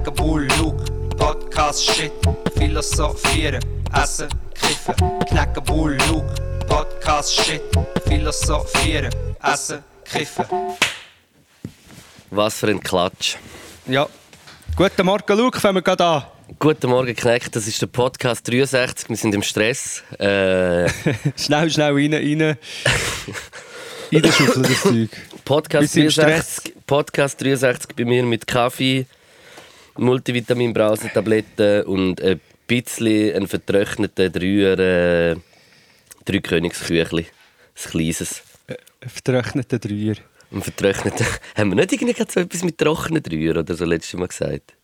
Knacken Bull, Luke, Podcast, Shit, Philosophieren, Essen, Kiffen. Knacken Bull, Luke, Podcast, Shit, Philosophieren, Essen, Kiffen. Was für ein Klatsch. Ja. Guten Morgen, Luke, fangen wir gerade an. Guten Morgen, Knecht. Das ist der Podcast 63. Wir sind im Stress. Äh, Schnell, schnell rein, rein. Reinschaufeln das Zeug. Podcast, Wir sind im 63, Podcast 63 bei mir mit Kaffee, Multivitamin-Brausetabletten und ein bisschen einen vertrockneten Dreier, äh, drei Königsküchli. Ein kleines. Vertrocknete Dreier. Ein vertrockneten. Haben wir nicht irgendwie so etwas mit trockenen Dreier oder so letztes Mal gesagt?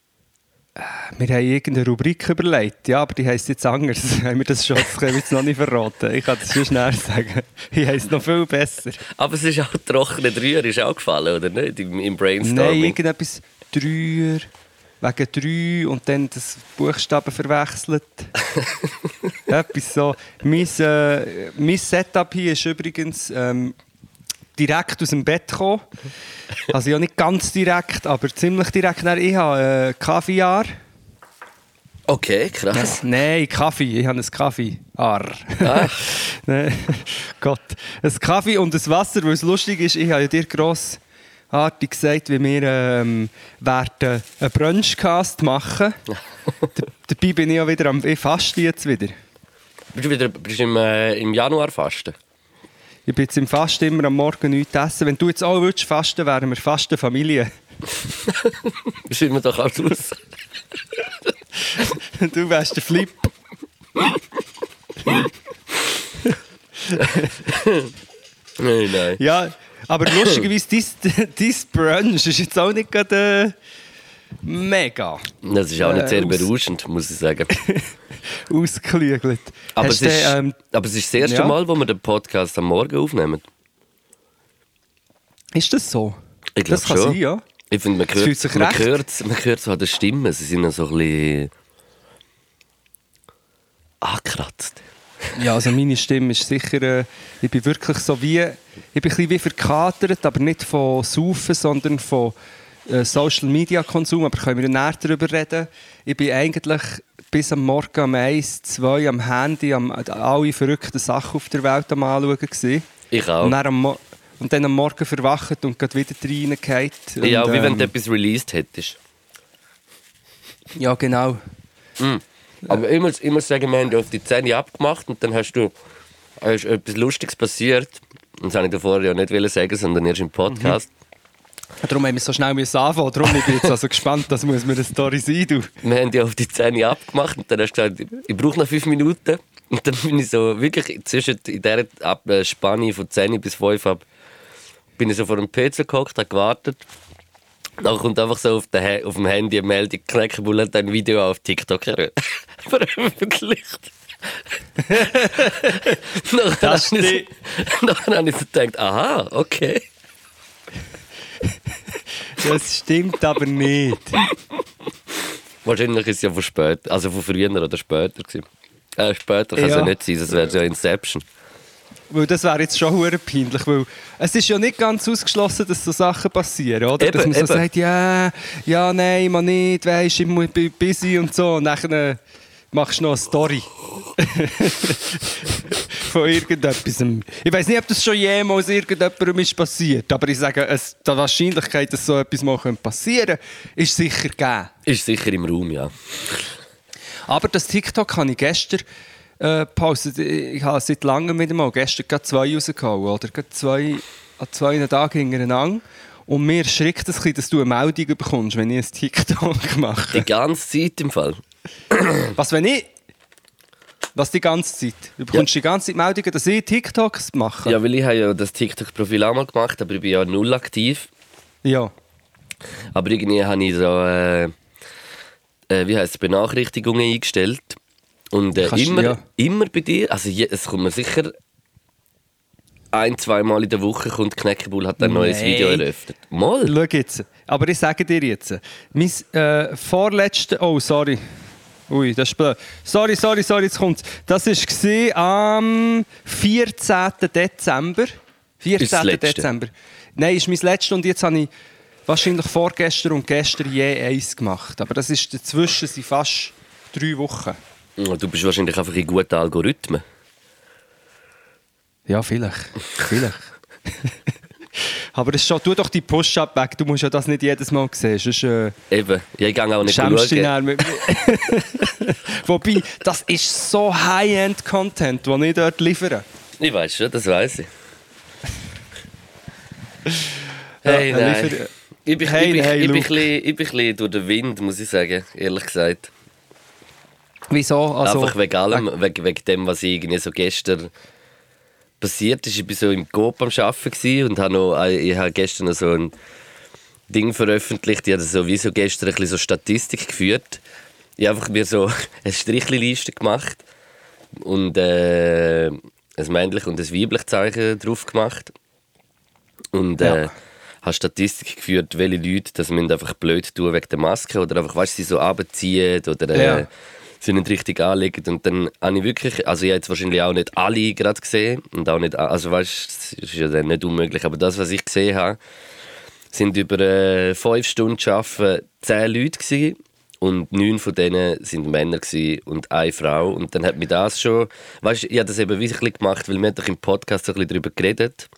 Wir haben irgendeine Rubrik überlegt, ja, aber die heisst jetzt anders. haben wir das schon, das jetzt noch nicht verraten. Ich kann das schon schnell sagen. Die heisst noch viel besser. Aber es ist auch trockene Dreier, ist auch gefallen, oder nicht? Im, im Nein, Brainstorming. irgendetwas Dreier, wegen drei und dann das Buchstaben verwechselt. Etwas so. Mein, äh, mein Setup hier ist übrigens ähm, direkt aus dem Bett gekommen. Also ja nicht ganz direkt, aber ziemlich direkt. Ich habe äh, Kaviar. Okay, krass. Nein, Kaffee. Ich habe einen Kaffee. Arr. Ah. Nein, Gott. Ein Kaffee und ein Wasser, weil es lustig ist. Ich habe ja dir grossartig gesagt, wie wir ähm, werden einen Brunchcast machen. Dabei bin ich ja wieder am... Ich faste jetzt wieder. Bist du wieder bist du im, äh, im Januar fasten? Ich bin jetzt im Fasten immer am Morgen nichts essen. Wenn du jetzt auch willst fasten, wären wir fast eine Familie. Schreiben wir doch alles aus. Du wärst der Flip. nein, nein. Ja, aber lustigerweise, dein, dein Brunch ist jetzt auch nicht gerade... Äh, mega Das ist auch nicht sehr Äh, aus- berauschend, muss ich sagen. ausgeklügelt. Aber, es ist, du, ähm, aber es ist das erste ja? Mal, wo wir den Podcast am Morgen aufnehmen. Ist das so? Ich glaube das kann schon. sein, ja. Ich finde, man Es hört, sich man hört, man hört so an der Stimme, sie sind so ein bisschen angekratzt. Ja, also meine Stimme ist sicher... Äh, ich bin wirklich so wie... Ich bin ein bisschen wie verkatert, aber nicht von Saufen, sondern von äh, Social Media Konsum. Aber können wir näher darüber reden. Ich bin eigentlich bis am Morgen um 1, 2 am Handy am, alle verrückten Sachen auf der Welt am anschauen. Gewesen. Ich auch. Und, dann am und dann am Morgen verwacht und gerade wieder reingehauen. ja, und, wie wenn ähm, du etwas released hättest. Ja, genau. Aber ich muss sagen, wir haben auf die Zähne abgemacht und dann hast du hast etwas Lustiges passiert. Und das wollte ich davor ja nicht sagen, sondern erst im Podcast. Darum haben wir so schnell anfangen. Darum bin ich jetzt also gespannt, das muss mir eine Story sein. Du. Wir haben ja auf die Zähne abgemacht und dann hast du gesagt, ich brauche noch fünf Minuten. Und dann bin ich so wirklich zwischen in dieser äh, Spanne von 10 bis 5 ab, bin ich so vor dem PC gehockt, habe gewartet. Dann kommt einfach so auf, Ha- auf dem Handy eine Meldung, Knäckebull hat ein Video auf TikTok ver- veröffentlicht. Das habe ich, habe ich so gedacht, aha, okay. Das stimmt aber nicht. Wahrscheinlich ist es ja von später, also von früher oder später gewesen. Äh, später kann es ja. Ja. nicht sein, das wäre ja Inception. Weil das wäre jetzt schon hure peinlich, weil es ist ja nicht ganz ausgeschlossen, dass so Sachen passieren, oder? Eben, dass man so eben. sagt, ja, ja, nein, man nicht, weisst, ich mu- bin busy und so. Und dann äh, machst du noch eine Story. Von irgendetwas. Ich weiß nicht, ob das schon jemals irgendjemandem ist passiert, aber ich sage, es, die Wahrscheinlichkeit, dass so etwas mal passieren könnte, ist sicher gegeben. Ist sicher im Raum, ja. Aber das TikTok habe ich gestern äh, gepostet. Ich habe seit langem wieder mal gestern gerade zwei rausgehauen. Oder gerade zwei, an zwei Tagen hintereinander. Und mir schreckt es ein bisschen, dass du eine Meldung bekommst, wenn ich ein TikTok mache. Die ganze Zeit im Fall. Was, wenn ich... Was die ganze Zeit? Du bekommst die ganze Zeit Meldungen, dass ich TikToks mache? Ja, weil ich habe ja das TikTok-Profil auch mal gemacht, aber ich bin ja null aktiv. Ja. Aber irgendwie habe ich so, äh, äh, wie heisst es, Benachrichtigungen eingestellt. Und äh, Kannst- immer, ja. immer bei dir, also je, es kommt mir sicher ein, zwei Mal in der Woche kommt Knäckebull hat ein neues Nein. Video eröffnet. Mal? Schau jetzt. Aber ich sage dir jetzt. Mein äh, vorletzte... Oh, sorry. Ui, das ist blöd. Sorry, sorry, sorry, jetzt kommt's. Das war am 14. Dezember. 14. Ist das letzte? Dezember. Nein, ist mein letztes und jetzt habe ich wahrscheinlich vorgestern und gestern je eins gemacht. Aber das ist dazwischen sind fast drei Wochen. Du bist wahrscheinlich einfach in guten Algorithmen. Ja, vielleicht. vielleicht. Aber es ist schon, tu doch die Push-Up weg. Du musst ja das nicht jedes Mal sehen. Sonst, äh, Eben. Ich gehe auch nicht schämst schauen. mit. Wobei, das ist so High-End-Content, den ich dort liefere. Ich weiß schon, das weiß ich. Hey, Ja, nein. liefere- Ich bin, Hey, ich, bin, hey, ich, bin ein Luke. bisschen, ich bin ein bisschen durch den Wind, muss ich sagen, ehrlich gesagt. Wieso? Also, Einfach wegen allem, wegen, wegen dem, was irgendwie so gestern passiert ist. Ich war so im Coop am Arbeiten und habe noch, äh, ich habe gestern noch so ein Ding veröffentlicht. Ich habe so wie so gestern ein bisschen so Statistik geführt. Ich habe einfach mir so eine Strichliste gemacht und äh, ein männlich und ein weiblich Zeichen drauf gemacht. Und äh, Ja. habe Statistik geführt, welche Leute das müssen einfach blöd tun wegen der Maske oder einfach, weißt du, sie so abziehen oder äh, Ja. Sie nicht richtig anlegen. Und dann habe ich wirklich, also ich habe jetzt wahrscheinlich auch nicht alle gerade gesehen und auch nicht, also weißt du, es ist ja dann nicht unmöglich, aber das, was ich gesehen habe, sind über äh, fünf Stunden arbeiten zehn Leute gewesen. Und neun von denen sind Männer gewesen und eine Frau. Und dann hat mich das schon, weißt du, ich habe das eben wirklich gemacht, weil wir doch im Podcast so ein bisschen darüber geredet,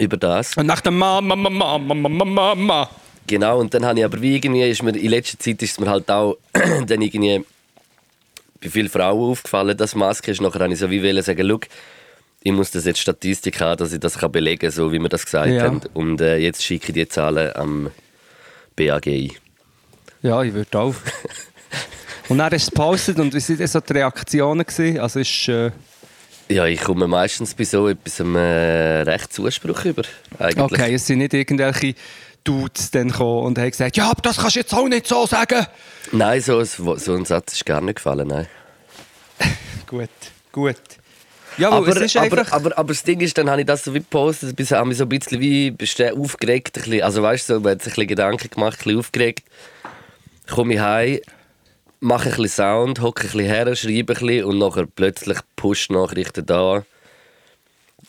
über das. Und nach der Mama, Mama, Mama, Mama, Mama. Genau, und dann habe ich aber wie irgendwie, ist mir, in letzter Zeit ist es mir halt auch dann irgendwie bei vielen Frauen aufgefallen, dass Maske ist. Nachher habe ich so wie wollen sagen, «Schau, ich muss das jetzt Statistik haben, dass ich das kann belegen kann, so wie wir das gesagt Ja. haben. Und äh, jetzt schicke ich die Zahlen am BAG ein. Ja, ich würde auch. und dann du es gepostet und wie waren so die Reaktionen? Gewesen? Also ist, äh, Ja, ich komme meistens bei so etwas äh, recht Zuspruch über. Eigentlich. okay, es sind nicht irgendwelche Dudes dann gekommen und haben gesagt, ja, aber das kannst du jetzt auch nicht so sagen. Nein, so, ein- so ein Satz ist gar nicht gefallen, nein. Gut, gut. Ja, aber, aber, einfach... aber, aber das Ding ist, dann habe ich das so wie gepostet, bis habe mich so ein bisschen wie aufgeregt, ein bisschen, also weißt du, so, man hat sich ein bisschen Gedanken gemacht, ein bisschen aufgeregt. Komme ich heim, mache ein bisschen Sound, hocke ein bisschen her, schreibe ein bisschen und nachher plötzlich Push-Nachrichten da.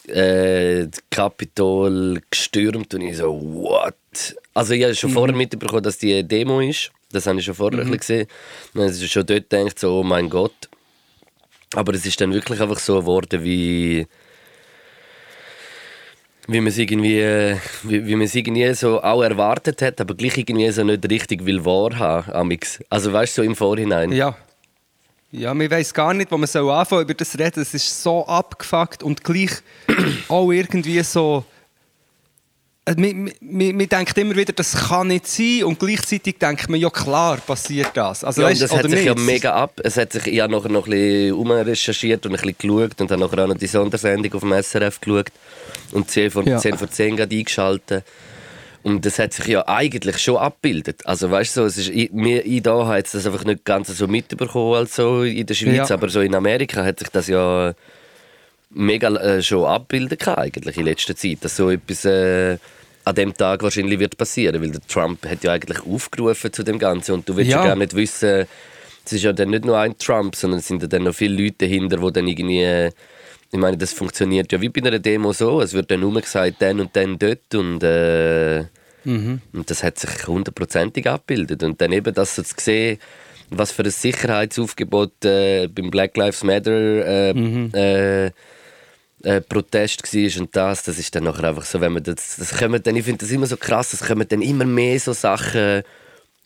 Äh, Kapitol gestürmt und ich so, what? Also ich habe schon vorher mitbekommen, dass die eine Demo ist. Das habe ich schon vorher ein bisschen gesehen. Und dann ist schon dort gedacht, so, oh mein Gott. Aber es ist dann wirklich einfach so geworden, wie wie man es irgendwie, wie, wie man es irgendwie so auch erwartet hat, aber gleich irgendwie so nicht richtig will wahrhaben. amix. Also weißt du, so im Vorhinein. Ja. Ja, man weiß gar nicht, wo man soll anfangen über das reden. Es ist so abgefuckt und gleich auch irgendwie so. Man, man, man denkt immer wieder, das kann nicht sein und gleichzeitig denkt man, ja klar, passiert das. Also, Ja, weißt, das hat sich ja nicht? mega ab. Es hat sich, ich habe nachher noch ein bisschen umrecherchiert und ein bisschen geschaut und dann nachher auch noch die Sondersendung auf dem SRF geschaut und 10 vor, Ja. 10 vor 10 gerade eingeschaltet. Und das hat sich ja eigentlich schon abgebildet. Also weißt du, so, es ist, ich, mir, ich da habe jetzt das einfach nicht ganz so mitbekommen als so in der Schweiz, Ja. aber so in Amerika hat sich das ja mega äh, schon abbilden kann eigentlich in letzter Zeit, dass so etwas äh, an dem Tag wahrscheinlich wird passieren, weil der Trump hat ja eigentlich aufgerufen zu dem Ganzen und du willst ja, Ja. gar nicht wissen, es ist ja dann nicht nur ein Trump, sondern es sind ja dann noch viele Leute dahinter, die dann irgendwie äh, ich meine, das funktioniert ja wie bei einer Demo so. Es wird dann nur gesagt, dann und dann dort. Und, äh, und das hat sich hundertprozentig abgebildet. Und dann eben das so zu sehen, was für ein Sicherheitsaufgebot äh, beim Black Lives Matter äh, äh, äh, Protest war und das, das ist dann nachher einfach so, wenn man das, das kommen dann, ich finde das immer so krass, es kommen dann immer mehr so Sachen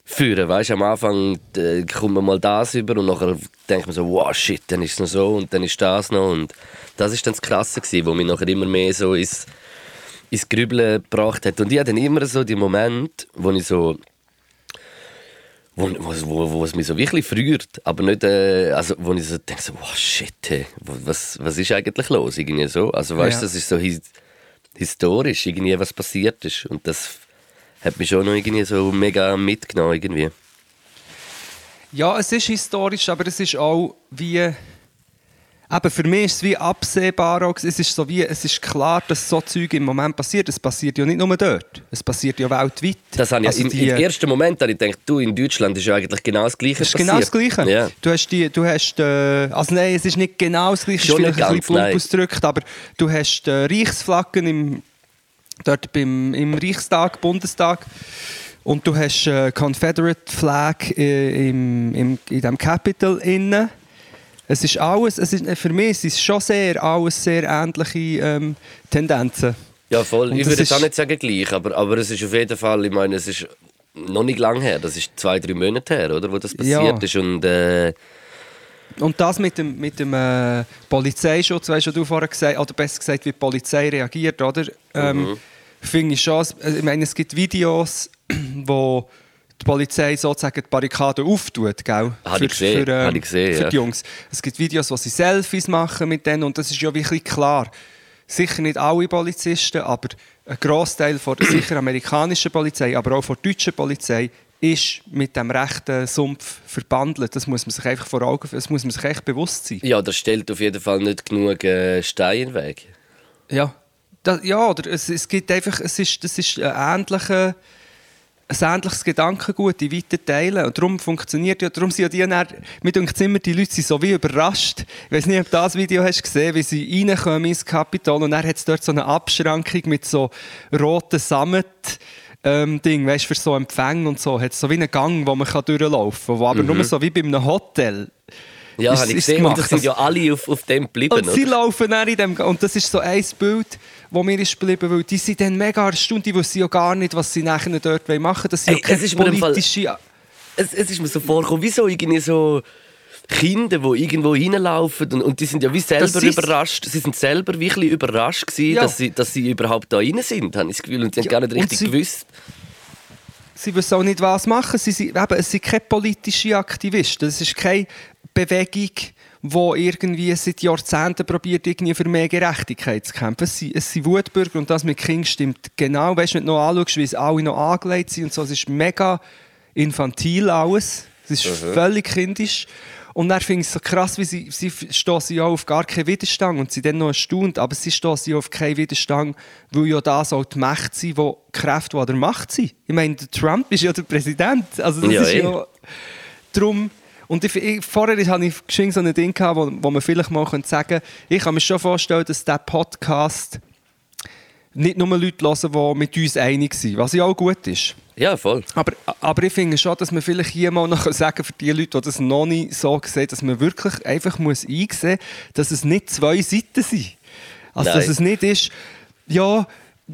führen, weißt am Anfang äh, kommt man mal das über und nachher denkt man so, wow, shit, dann ist es noch so und dann ist das noch. Und das ist dann das Krasse gewesen, wo mich nachher immer mehr so ins, ins Grübeln gebracht hat und ich hatte dann immer so die Momente, wo ich so wo, wo, wo, es mich so wirklich früht, aber nicht, äh, also wo ich so denke, so, wow, shit, hey, was, was ist eigentlich los, irgendwie so, also weißt du, Ja. das ist so his, historisch, irgendwie was passiert ist und das hat mich schon noch irgendwie so mega mitgenommen, irgendwie. Ja, es ist historisch, aber es ist auch wie. Eben für mich ist es wie absehbar. auch. Es ist, so wie, es ist klar, dass so Zeug im Moment passiert. Es passiert ja nicht nur dort. Es passiert ja weltweit. Das habe ich, Also im, die- Im ersten Moment habe ich gedacht, du, in Deutschland ist ja eigentlich genau das Gleiche Das ist passiert. genau das Gleiche. Ja. Du hast die, du hast, äh, also nein, es ist nicht genau das Gleiche, es ist Schon vielleicht ein bisschen plump ausgedrückt, aber du hast äh, Reichsflaggen im, dort beim, im Reichstag, Bundestag. Und du hast äh, Confederate Flag äh, im, im, in diesem Capitol innen. Es ist alles, es ist, für mich es ist schon sehr, alles sehr ähnliche ähm, Tendenzen. Ja, voll. Und Ich würde ist- auch nicht sagen gleich, aber, aber es ist auf jeden Fall, ich meine, es ist noch nicht lang her, das ist zwei, drei Monate her, oder, wo das passiert Ja. ist. Und äh, Und das mit dem, mit dem äh, Polizeischutz, weißt du, du vorher gesagt oder besser gesagt, wie die Polizei reagiert, oder? Ähm, Finde ich schon, äh, ich meine, es gibt Videos, wo die Polizei sozusagen die Barrikaden auftut, gell? Habe ich gesehen, für, ähm, ich gesehen, für ja. die Jungs. Es gibt Videos, wo sie Selfies machen mit denen und das ist ja wirklich klar. Sicher nicht alle Polizisten, aber ein Großteil von der sicher amerikanischen Polizei, aber auch von der deutschen Polizei ist mit dem rechten Sumpf verbandelt. Das muss man sich einfach vor Augen, das muss man sich echt bewusst sein. ja, das stellt auf jeden Fall nicht genug äh, Steine in den Weg. Ja, das, ja oder es, es gibt einfach, es ist, das ist ein, ähnlicher, ein ähnliches Gedankengut in weiten Teilen. Und darum funktioniert ja, darum sind ja die dann, mir denkt immer, die Leute sind so wie überrascht. Ich weiß nicht, ob du das Video hast gesehen, wie sie reinkommen ins Kapitol und dann hat es dort so eine Abschrankung mit so roten Sammet. Ähm, Ding, weißt, für so Empfang und so, hat so wie einen Gang, wo man kann durchlaufen kann, wo aber nur so wie bei einem Hotel. Ja, Ist- habe ich gesehen. Gemacht, es sind ja alle auf, auf dem geblieben. Und sie laufen dann in dem Und das ist so ein Bild, das mir ist geblieben, weil die sind dann mega erstaunt, die wissen ja gar nicht, was sie nachher dort machen wollen. Das sind Ey, ja keine es Fall- politische... es, es ist mir so vorgekommen, wie so irgendwie so Kinder, die irgendwo reinlaufen und, und die sind ja wie selber überrascht. Sie sind selber wirklich überrascht gewesen, Ja. dass, sie, dass sie überhaupt da rein sind, habe ich das Gefühl. Und sie haben Ja, gar nicht richtig sie- gewusst. Sie wissen auch nicht, was machen. Sie sind, eben, es sind keine politischen Aktivisten. Es ist keine Bewegung, die irgendwie seit Jahrzehnten probiert, irgendwie für mehr Gerechtigkeit zu kämpfen. Es sind, es sind Wutbürger und das mit King stimmt genau. Weißt du, wenn du noch anschaust, wie es alle noch angelegt sind und so, es ist mega infantil alles. Es ist völlig kindisch. Und dann finde ich es so krass, wie sie, sie stoßen ja auf gar keinen Widerstand und sie dann noch erstaunt, aber sie stoßen ja auf keinen Widerstand, weil ja das auch die Mächte sind, die die Kräfte, die an der Macht sind. Ich meine, Trump ist ja der Präsident. Also das Ja, ist eh. ja drum. Und ich, ich, vorher hatte ich geschwind so ein Ding, gehabt, wo, wo man vielleicht mal sagen könnte, ich kann mir schon vorstellen, dass dieser Podcast nicht nur Leute hören, die mit uns einig sind, was ja auch gut ist. Ja, voll. Aber, aber ich finde schon, dass man vielleicht hier mal noch sagen kann, für die Leute, die das noch nicht so sehen, dass man wirklich einfach muss einsehen muss, dass es nicht zwei Seiten sind. Also, Nein. dass es nicht ist, ja,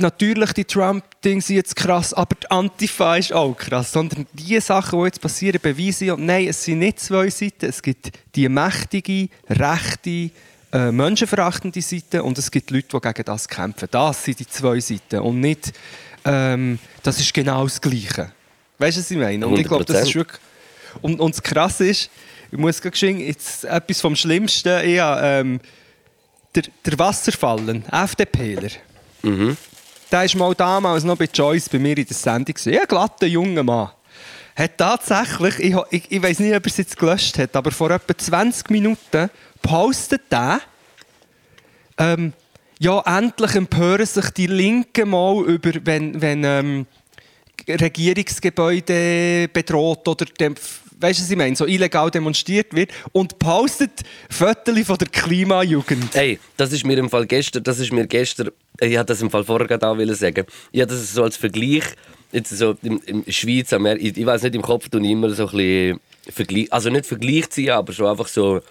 natürlich die Trump-Dinge sind jetzt krass, aber die Antifa ist auch krass. Sondern die Sachen, die jetzt passieren, beweisen ja, nein, es sind nicht zwei Seiten. Es gibt die mächtige, rechte, äh, menschenverachtende Seite und es gibt Leute, die gegen das kämpfen. Das sind die zwei Seiten und nicht, ähm, das ist genau das Gleiche. Weißt du, was ich meine? Und ich glaube, das ist 100%. wirklich... Und, und das Krasse ist, ich muss geschehen, jetzt etwas vom Schlimmsten, ich habe, ähm, der, der Wasserfallen, FDPler, der war mal damals noch bei Joyce bei mir in der Sendung. Ja, glatter junger Mann. Hat tatsächlich, ich, ich, ich weiß nicht, ob er es jetzt gelöscht hat, aber vor etwa 20 Minuten postet er, ähm, ja, endlich empören sich die Linken mal über, wenn, wenn ähm, Regierungsgebäude bedroht oder dem, weißt du, was ich meine, so illegal demonstriert wird und postet Fotos von der Klimajugend. Hey, das ist mir im Fall gestern, das ist mir gestern, ich hatte das im Fall vorher gerade auch wollen sagen. Ich hatte das so als Vergleich, jetzt so in, in Schweiz, ich, ich weiß nicht, im Kopf ich immer so ein bisschen Vergleich, also nicht Vergleich ziehen, aber schon einfach so,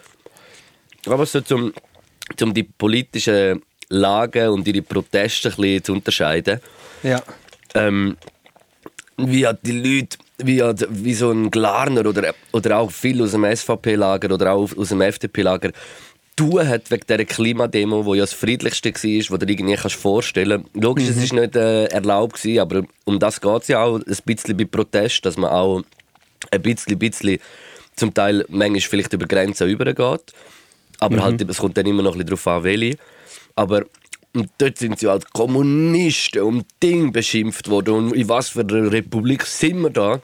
aber so zum, zum die politischen Lagen und ihre Proteste ein bisschen zu unterscheiden. Ja. ähm, wie hat die Leute, wie, hat, wie so ein Glarner oder, oder auch viel aus dem SVP-Lager oder auch aus dem FDP-Lager tun hat wegen dieser Klimademo, wo ja das friedlichste war, was du dir irgendwie kannst vorstellen kannst. Logisch, es war nicht äh, erlaubt, gewesen, aber um das geht es ja auch ein bisschen bei Protest, dass man auch ein bisschen, bisschen zum Teil manchmal vielleicht über Grenzen übergeht. Aber halt, es kommt dann immer noch ein bisschen darauf an, welche. Aber und dort sind sie als Kommunisten und Ding beschimpft worden. Und in was für einer Republik sind wir da?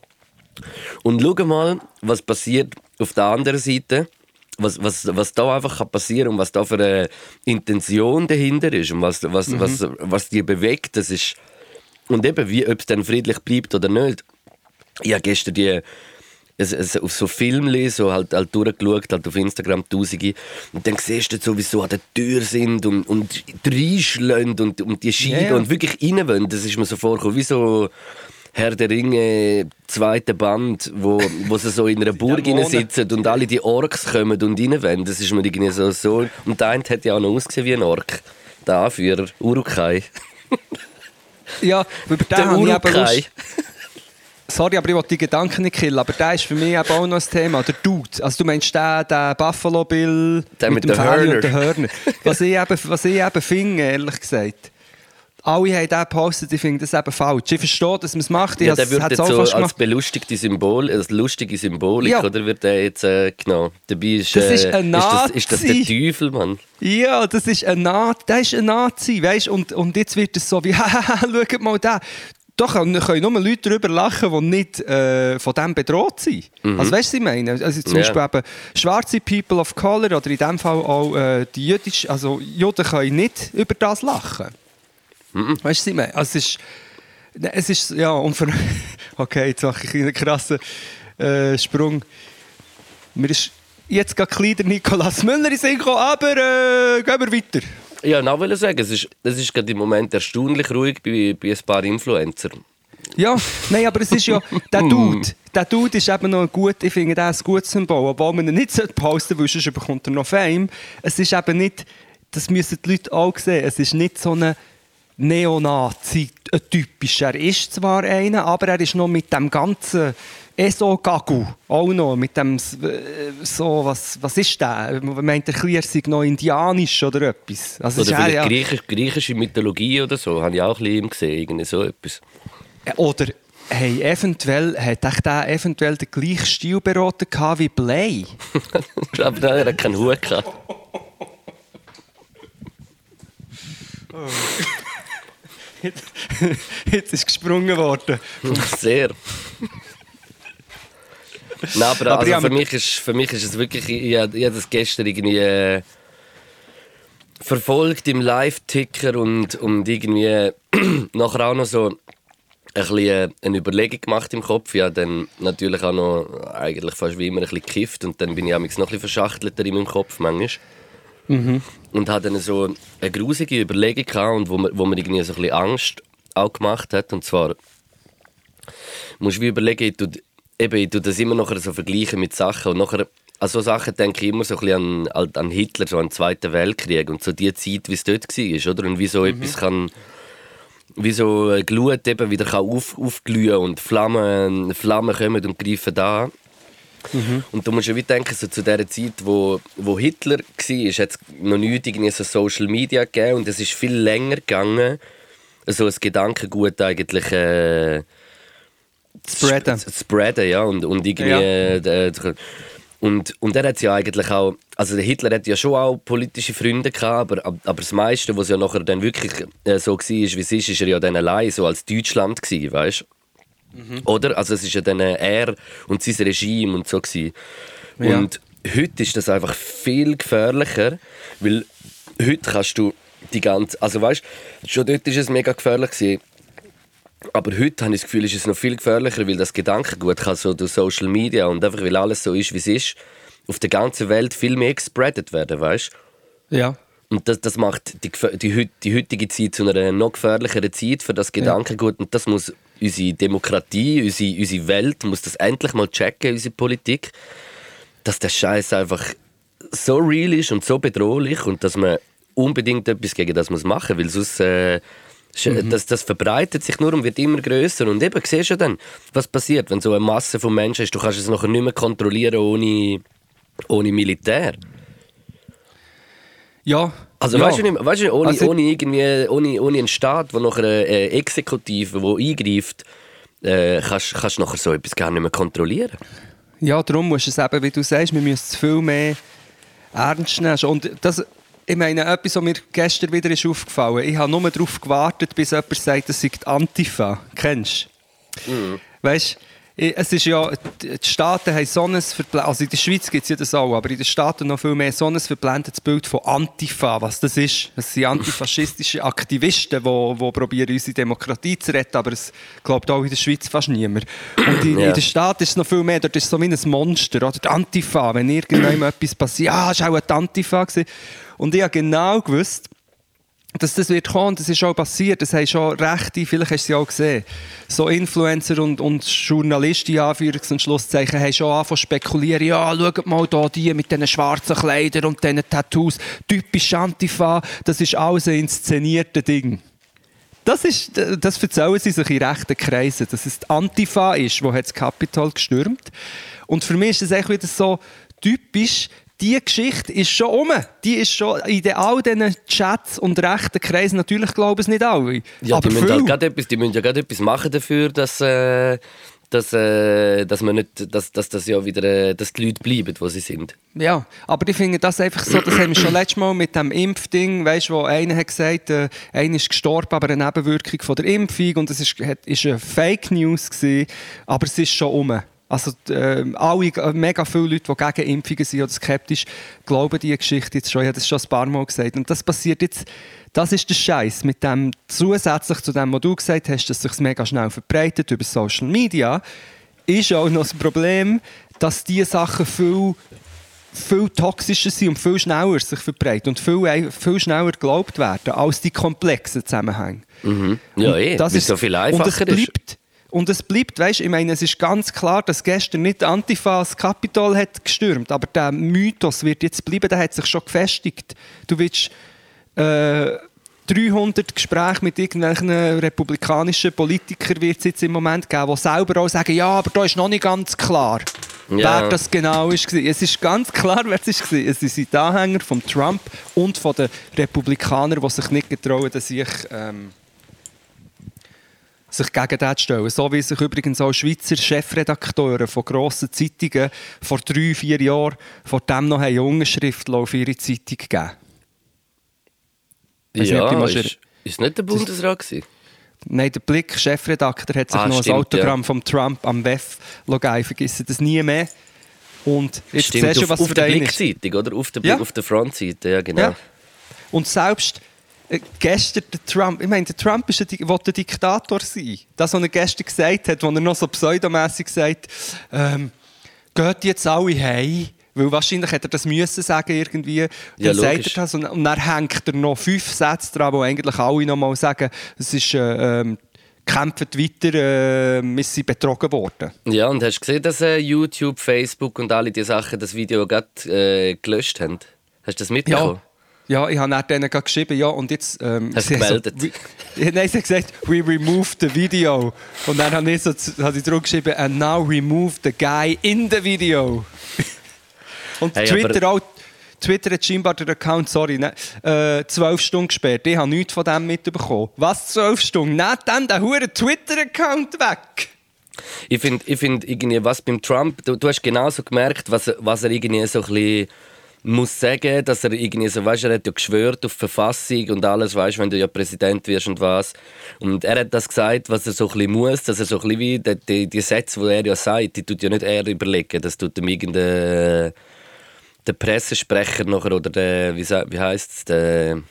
Und schau mal, was passiert auf der anderen Seite. Was, was, was da einfach kann passieren und was da für eine Intention dahinter ist und was, was, was, was die bewegt, das ist. Und eben, wie, ob es dann friedlich bleibt oder nicht. Ich habe gestern die es, es, auf so Filmen so halt, halt durchgeschaut, halt auf Instagram tausende. Und dann siehst du wie sie so an der Tür sind und, und reinschlagen und, und die schieben Ja, ja. und wirklich rein wollen. Das ist mir so vorgekommen, wie so Herr der Ringe, zweite Band, wo, wo sie so in einer Burg sitzen und alle die Orks kommen und rein wollen. Das ist mir irgendwie so, so. Und der eine hat ja auch noch ausgesehen wie ein Ork. Der Anführer, Urukai. Ja, über den Der habe ich eben Urukai. Sorry, aber ich wollte die Gedanken nicht killen, aber der ist für mich eben auch noch ein Thema. Der Dude. Also du meinst den, den Buffalo Bill Der mit dem den Fähli Hörner. und den Hörner. Was ich eben, was ich eben finde, ehrlich gesagt. Alle haben den gepostet, ich finde das eben falsch. Ich verstehe, dass man es macht. Ich Ja, der wird jetzt so als gemacht. belustigte Symbol, als lustige Symbolik, Ja. oder wird der jetzt äh, genau? Dabei ist, Das äh, ist ein ist, das, ist das der Nazi. Teufel, Mann? Ja, das ist ein Nazi, der ist ein Nazi, weißt? Und, und jetzt wird es so wie, schaut mal da. Da können, nur Leute darüber lachen, die nicht äh, von dem bedroht sind. Also weißt du, was ich meine? Also zum Ja. Beispiel eben schwarze People of Color oder in dem Fall auch äh, die jüdisch, also Juden können nicht über das lachen. Weißt du, was ich meine? Also es ist, ne, es ist, ja, und für, okay, jetzt mache ich einen krassen äh, Sprung. Mir ist jetzt gerade kleiner Nikolaus Müller in Sinn gekommen, aber äh, gehen wir weiter. Ja, ich sagen, es ist, es ist gerade im Moment erstaunlich ruhig bei, bei ein paar Influencer. Ja, nein, aber es ist ja, der Dude, der Dude ist eben noch ein gut, ich finde, der ist ein gutes Symbol, obwohl man ihn nicht posten sollte, sonst bekommt er noch Fame. Es ist eben nicht, das müssen die Leute auch sehen, es ist nicht so ein Neonazi, ein typischer. Er ist zwar einer, aber er ist noch mit dem ganzen Eso-Gagu, auch noch, mit dem, äh, so, was, was ist der? Meint der Klier sei noch indianisch oder etwas? Also Oder ist- vielleicht ja, griechisch, griechische Mythologie oder so, habe ich auch ein bisschen gesehen, irgendwie so etwas. Oder hey, eventuell, hat echt der eventuell den gleichen Stil beraten gehabt wie Blay? Aber nein, er hat keinen Hut gehabt. Jetzt ist gesprungen worden. Sehr. Nein, aber, Aber also für, mich ist, für mich ist es wirklich, ich, habe- ich habe das gestern irgendwie äh, verfolgt im Live-Ticker und, und irgendwie nachher auch noch so ein bisschen äh, eine Überlegung gemacht im Kopf. Ich habe dann natürlich auch noch eigentlich fast wie immer ein bisschen gekifft und dann bin ich amigs noch ein bisschen verschachtelter in meinem Kopf manchmal. Und hatte dann so eine grusige Überlegung gehabt und wo mir, wo mir irgendwie so ein bisschen Angst auch gemacht hat. Und zwar musst du überlegen, ich tue, eben, ich tue das immer noch so vergleichen mit Sachen und nachher, an so Sachen denke ich immer so ein bisschen an, an Hitler, so an den Zweiten Weltkrieg und so die Zeit, wie es dort war, oder? Und wie so etwas kann, wie so eine Glut eben wieder kann auf, aufglühen und Flammen, Flammen kommen und greifen da. Und du musst ja wie denken, so zu der Zeit, wo, wo Hitler war, hat es noch nichts irgendwie so Social Media gegeben und es ist viel länger gegangen, so ein Gedankengut eigentlich äh, Spreaden. zu spreaden, ja. Und, und irgendwie. Ja. Äh, äh, und, und er hat ja eigentlich auch. Also der Hitler hat ja schon auch politische Freunde gehabt, aber, aber das meiste, was ja nachher dann wirklich äh, so war, wie es ist, ist er ja dann allein so als Deutschland gewesen, weißt du? Oder? Also es ist ja dann er und sein Regime und so gewesen. Ja. Und heute ist das einfach viel gefährlicher, weil heute kannst du die ganze, also weißt, schon dort ist es mega gefährlich gewesen, aber heute habe ich das Gefühl, ist es noch viel gefährlicher, weil das Gedankengut kann so durch Social Media und einfach weil alles so ist, wie es ist, auf der ganzen Welt viel mehr gespreadet werden, weißt? Ja. Und das, das macht die, die, die heutige Zeit zu einer noch gefährlicheren Zeit für das Gedankengut. Und das muss unsere Demokratie, unsere, unsere Welt, muss das endlich mal checken, unsere Politik, dass der Scheiß einfach so real ist und so bedrohlich und dass man unbedingt etwas gegen das muss machen, weil sonst äh, sch- das, das verbreitet sich nur und wird immer größer und eben siehst du dann, was passiert, wenn so eine Masse von Menschen ist, du kannst es nachher nicht mehr kontrollieren ohne, ohne Militär. Ja. Also ja. weißt du nicht, weißt du, ohne, Also- ohne, irgendwie, ohne, ohne einen Staat, wo nachher eine äh, Exekutive, die eingreift, äh, kannst kannst du nachher so etwas gar nicht mehr kontrollieren. Ja, darum musst du es eben, wie du sagst, wir müssen es viel mehr ernst nehmen. Und das, ich meine, etwas, was mir gestern wieder ist aufgefallen ich habe nur darauf gewartet, bis jemand sagt, das sei die Antifa. Kennst du? Weißt es ist ja, die Staaten haben so ein verblendetes, also in der Schweiz gibt es ja das auch, aber in den Staaten noch viel mehr so ein verblendetes Bild von Antifa, was das ist. Das sind antifaschistische Aktivisten, die, die probieren, unsere Demokratie zu retten, aber es glaubt auch in der Schweiz fast niemand. Und in, ja. in den Staaten ist es noch viel mehr, dort ist es so wie ein Monster, oder die Antifa, wenn irgendwann etwas passiert, ah, es war auch eine Antifa. Gewesen. Und ich habe genau gewusst, dass das wird kommen, das ist auch passiert, das haben schon Rechte, vielleicht hast du ja auch gesehen, so Influencer und, und Journalisten, Anführungs- und Schlusszeichen, haben schon angefangen zu spekulieren, ja, schaut mal da die mit diesen schwarzen Kleidern und diesen Tattoos, typisch Antifa, das ist alles ein inszeniertes Ding. Das, ist, das erzählen sie sich in rechten Kreisen, dass es die Antifa ist, wo das Kapitol gestürmt. Und für mich ist das echt wieder so typisch, die Geschichte ist schon um. Die ist schon in all diesen Chats und rechten Kreisen. Natürlich glauben es nicht alle. Ja, aber die, müssen halt etwas, die müssen ja gerade etwas machen dafür, dass, äh, dass, äh, dass, man nicht, dass, dass, das ja wieder, äh, dass die Leute bleiben, wo sie sind. Ja, aber ich finde das einfach so, das haben wir schon letztes Mal mit dem Impfding, weißt du, wo einer hat gesagt, äh, einer ist gestorben, aber eine Nebenwirkung von der Impfung und es ist, ist eine Fake News gewesen, aber es ist schon um. Also äh, alle, mega viele Leute, die gegen Impfungen sind oder skeptisch, glauben diese Geschichte jetzt schon. Ich habe das schon ein paar Mal gesagt. Und das passiert jetzt, das ist der Scheiß mit dem zusätzlich zu dem, was du gesagt hast, dass sich mega schnell verbreitet über Social Media, ist auch noch das Problem, dass diese Sachen viel viel toxischer sind und viel schneller sich verbreiten und viel, viel schneller geglaubt werden als die komplexen Zusammenhänge. Mhm. Ja, eh, das ist so viel einfacher und es bleibt. Und es bleibt, weißt ich meine, es ist ganz klar, dass gestern nicht Antifa das Kapitol hat gestürmt, aber der Mythos wird jetzt bleiben, der hat sich schon gefestigt. Du willst äh, 300 Gespräche mit irgendwelchen republikanischen Politikern wird es jetzt im Moment geben, die selber auch sagen, ja, aber da ist noch nicht ganz klar, ja. wer das genau ist. Es ist ganz klar, wer es ist. Es sind die Anhänger von Trump und von den Republikanern, die sich nicht getrauen, dass ich ähm, sich gegen das stellen. So wie sich übrigens auch Schweizer Chefredakteure von grossen Zeitungen vor drei, vier Jahren vor dem noch eine Unterschrift auf ihre Zeitung gegeben. Ja, nicht, ist, ist nicht der Bundesrat gewesen? Nein, der Blick, Chefredakteur, hat sich ah, noch stimmt, ein Autogramm ja. von Trump am WEF gegeben. Vergessen das nie mehr. Und jetzt stimmt, siehst du, was auf, auf der Blickzeitung, oder? Auf der, ja. auf der Frontseite, ja genau. Ja. Und selbst gestern der Trump, ich meine, der Trump ist ein, ein Diktator sein. Das, was er gestern gesagt hat, wo er noch so pseudomässig sagt, ähm, geht jetzt alle heim, weil wahrscheinlich hätte er das müssen sagen irgendwie. Dann ja, sagt er das und, und dann hängt er noch fünf Sätze dran, wo eigentlich alle noch mal sagen, es ist äh, ähm, kämpft weiter, äh, wir sind betrogen worden. Ja, und hast du gesehen, dass äh, YouTube, Facebook und alle diese Sachen das Video gerade äh, gelöscht haben? Hast du das mitbekommen? Ja. Ja, ich habe denen geschrieben, ja, und jetzt... Ähm, Hast du gemeldet? So, nein, sie hat gesagt, we removed the video. Und dann habe ich, so, habe ich drauf geschrieben, and now remove the guy in the video. und hey, Twitter auch... Twitter hat scheinbar den Account, sorry, ne, äh, zwölf Stunden gesperrt. Ich habe nichts von dem mitbekommen. Was, zwölf Stunden? Nicht dann den huren Twitter-Account weg! Ich finde, ich find irgendwie, was beim Trump, du, du hast genauso gemerkt, was, was er irgendwie so ein bisschen muss sagen, dass er irgendwie so, weißt, er hat ja geschwört auf Verfassung und alles, weißt, wenn du ja Präsident wirst und was. Und er hat das gesagt, was er so ein bisschen muss, dass er so ein bisschen wie die, die, die Sätze, die er ja sagt, die tut ja nicht er überlegen, das tut ihm irgendein der Pressesprecher nachher oder der, wie, wie heißt es, der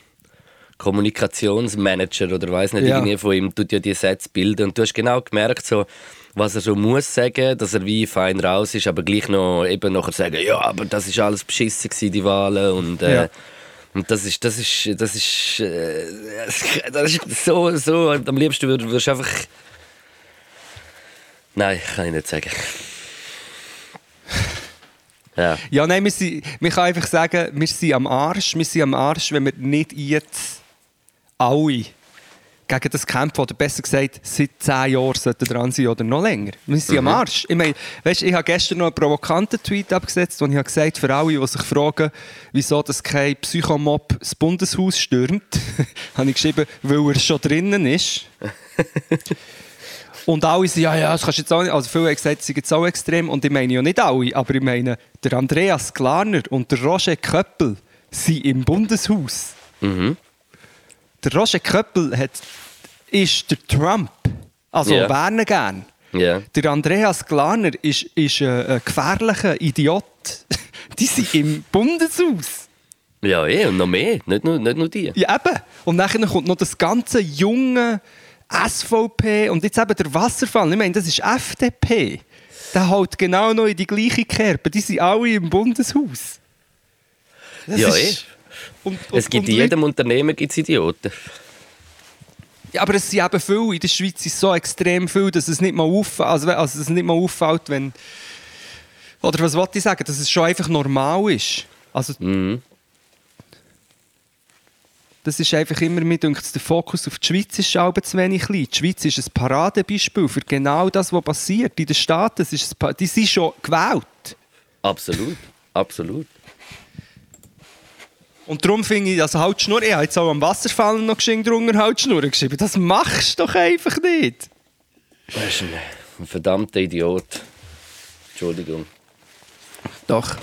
Kommunikationsmanager oder weiß nicht, ja. irgendwie von ihm tut ja die Sätze bilden und du hast genau gemerkt, so, was er so muss sagen, dass er wie fein raus ist, aber gleich noch eben nachher sagen, ja, aber das ist alles beschissen gewesen, die Wahlen und äh, ja. Und das ist, das ist, das ist, äh, das ist so, so, am liebsten würdest du einfach, nein, kann ich nicht sagen. Ja. ja, nein, wir, sind, wir können einfach sagen, wir sind am Arsch, wir sind am Arsch, wenn wir nicht jetzt alle gegen das kämpfen, oder besser gesagt, seit zehn Jahren sollten dran sein oder noch länger. Wir sind mhm. am Arsch. Ich, meine, weißt, ich habe gestern noch einen provokanten Tweet abgesetzt, wo ich habe gesagt für alle, die sich fragen, wieso das kein Psychomob das Bundeshaus stürmt, habe ich geschrieben, weil er schon drinnen ist. Und alle sagen, ja, ja, das kannst du jetzt auch nicht. Also viele haben gesagt, sie sind auch extrem. Und ich meine ja nicht alle, aber ich meine, der Andreas Klarner und der Roger Köppel sind im Bundeshaus. Mhm. Der Roger Köppel hat, ist der Trump. Also yeah. wäre gern. Ja. Der Andreas Glaner ist, ist ein, ein gefährlicher Idiot. die sind im Bundeshaus. Ja, eh, und noch mehr. Nicht nur, nicht nur die. Ja, eben. Und dann kommt noch das ganze junge SVP und jetzt eben der Wasserfall. Ich meine, das ist FDP. Der haut genau noch in die gleiche Kerbe. Die sind alle im Bundeshaus. Das Ja, ist- Und, und, Es gibt in jedem Unternehmen gibt's Idioten. Ja, aber es sind eben viele. In der Schweiz ist so extrem viel, dass es nicht mal auffällt, also, also dass es nicht mal auffällt, wenn... Oder was wollte ich sagen? Dass es schon einfach normal ist. Also, Mhm. das ist einfach immer, mir denkt, der Fokus auf die Schweiz ist schon zu wenig klein. Die Schweiz ist ein Paradebeispiel für genau das, was passiert. In den Staaten, das ist die sind schon gewählt. Absolut. Absolut. Und darum finde ich, also halt die Schnur, ich habe jetzt auch am Wasserfall noch geschenkt drunter halt die Schnur geschrieben. Das machst du doch einfach nicht. Das ist ein, verdammter Idiot. Entschuldigung. Doch,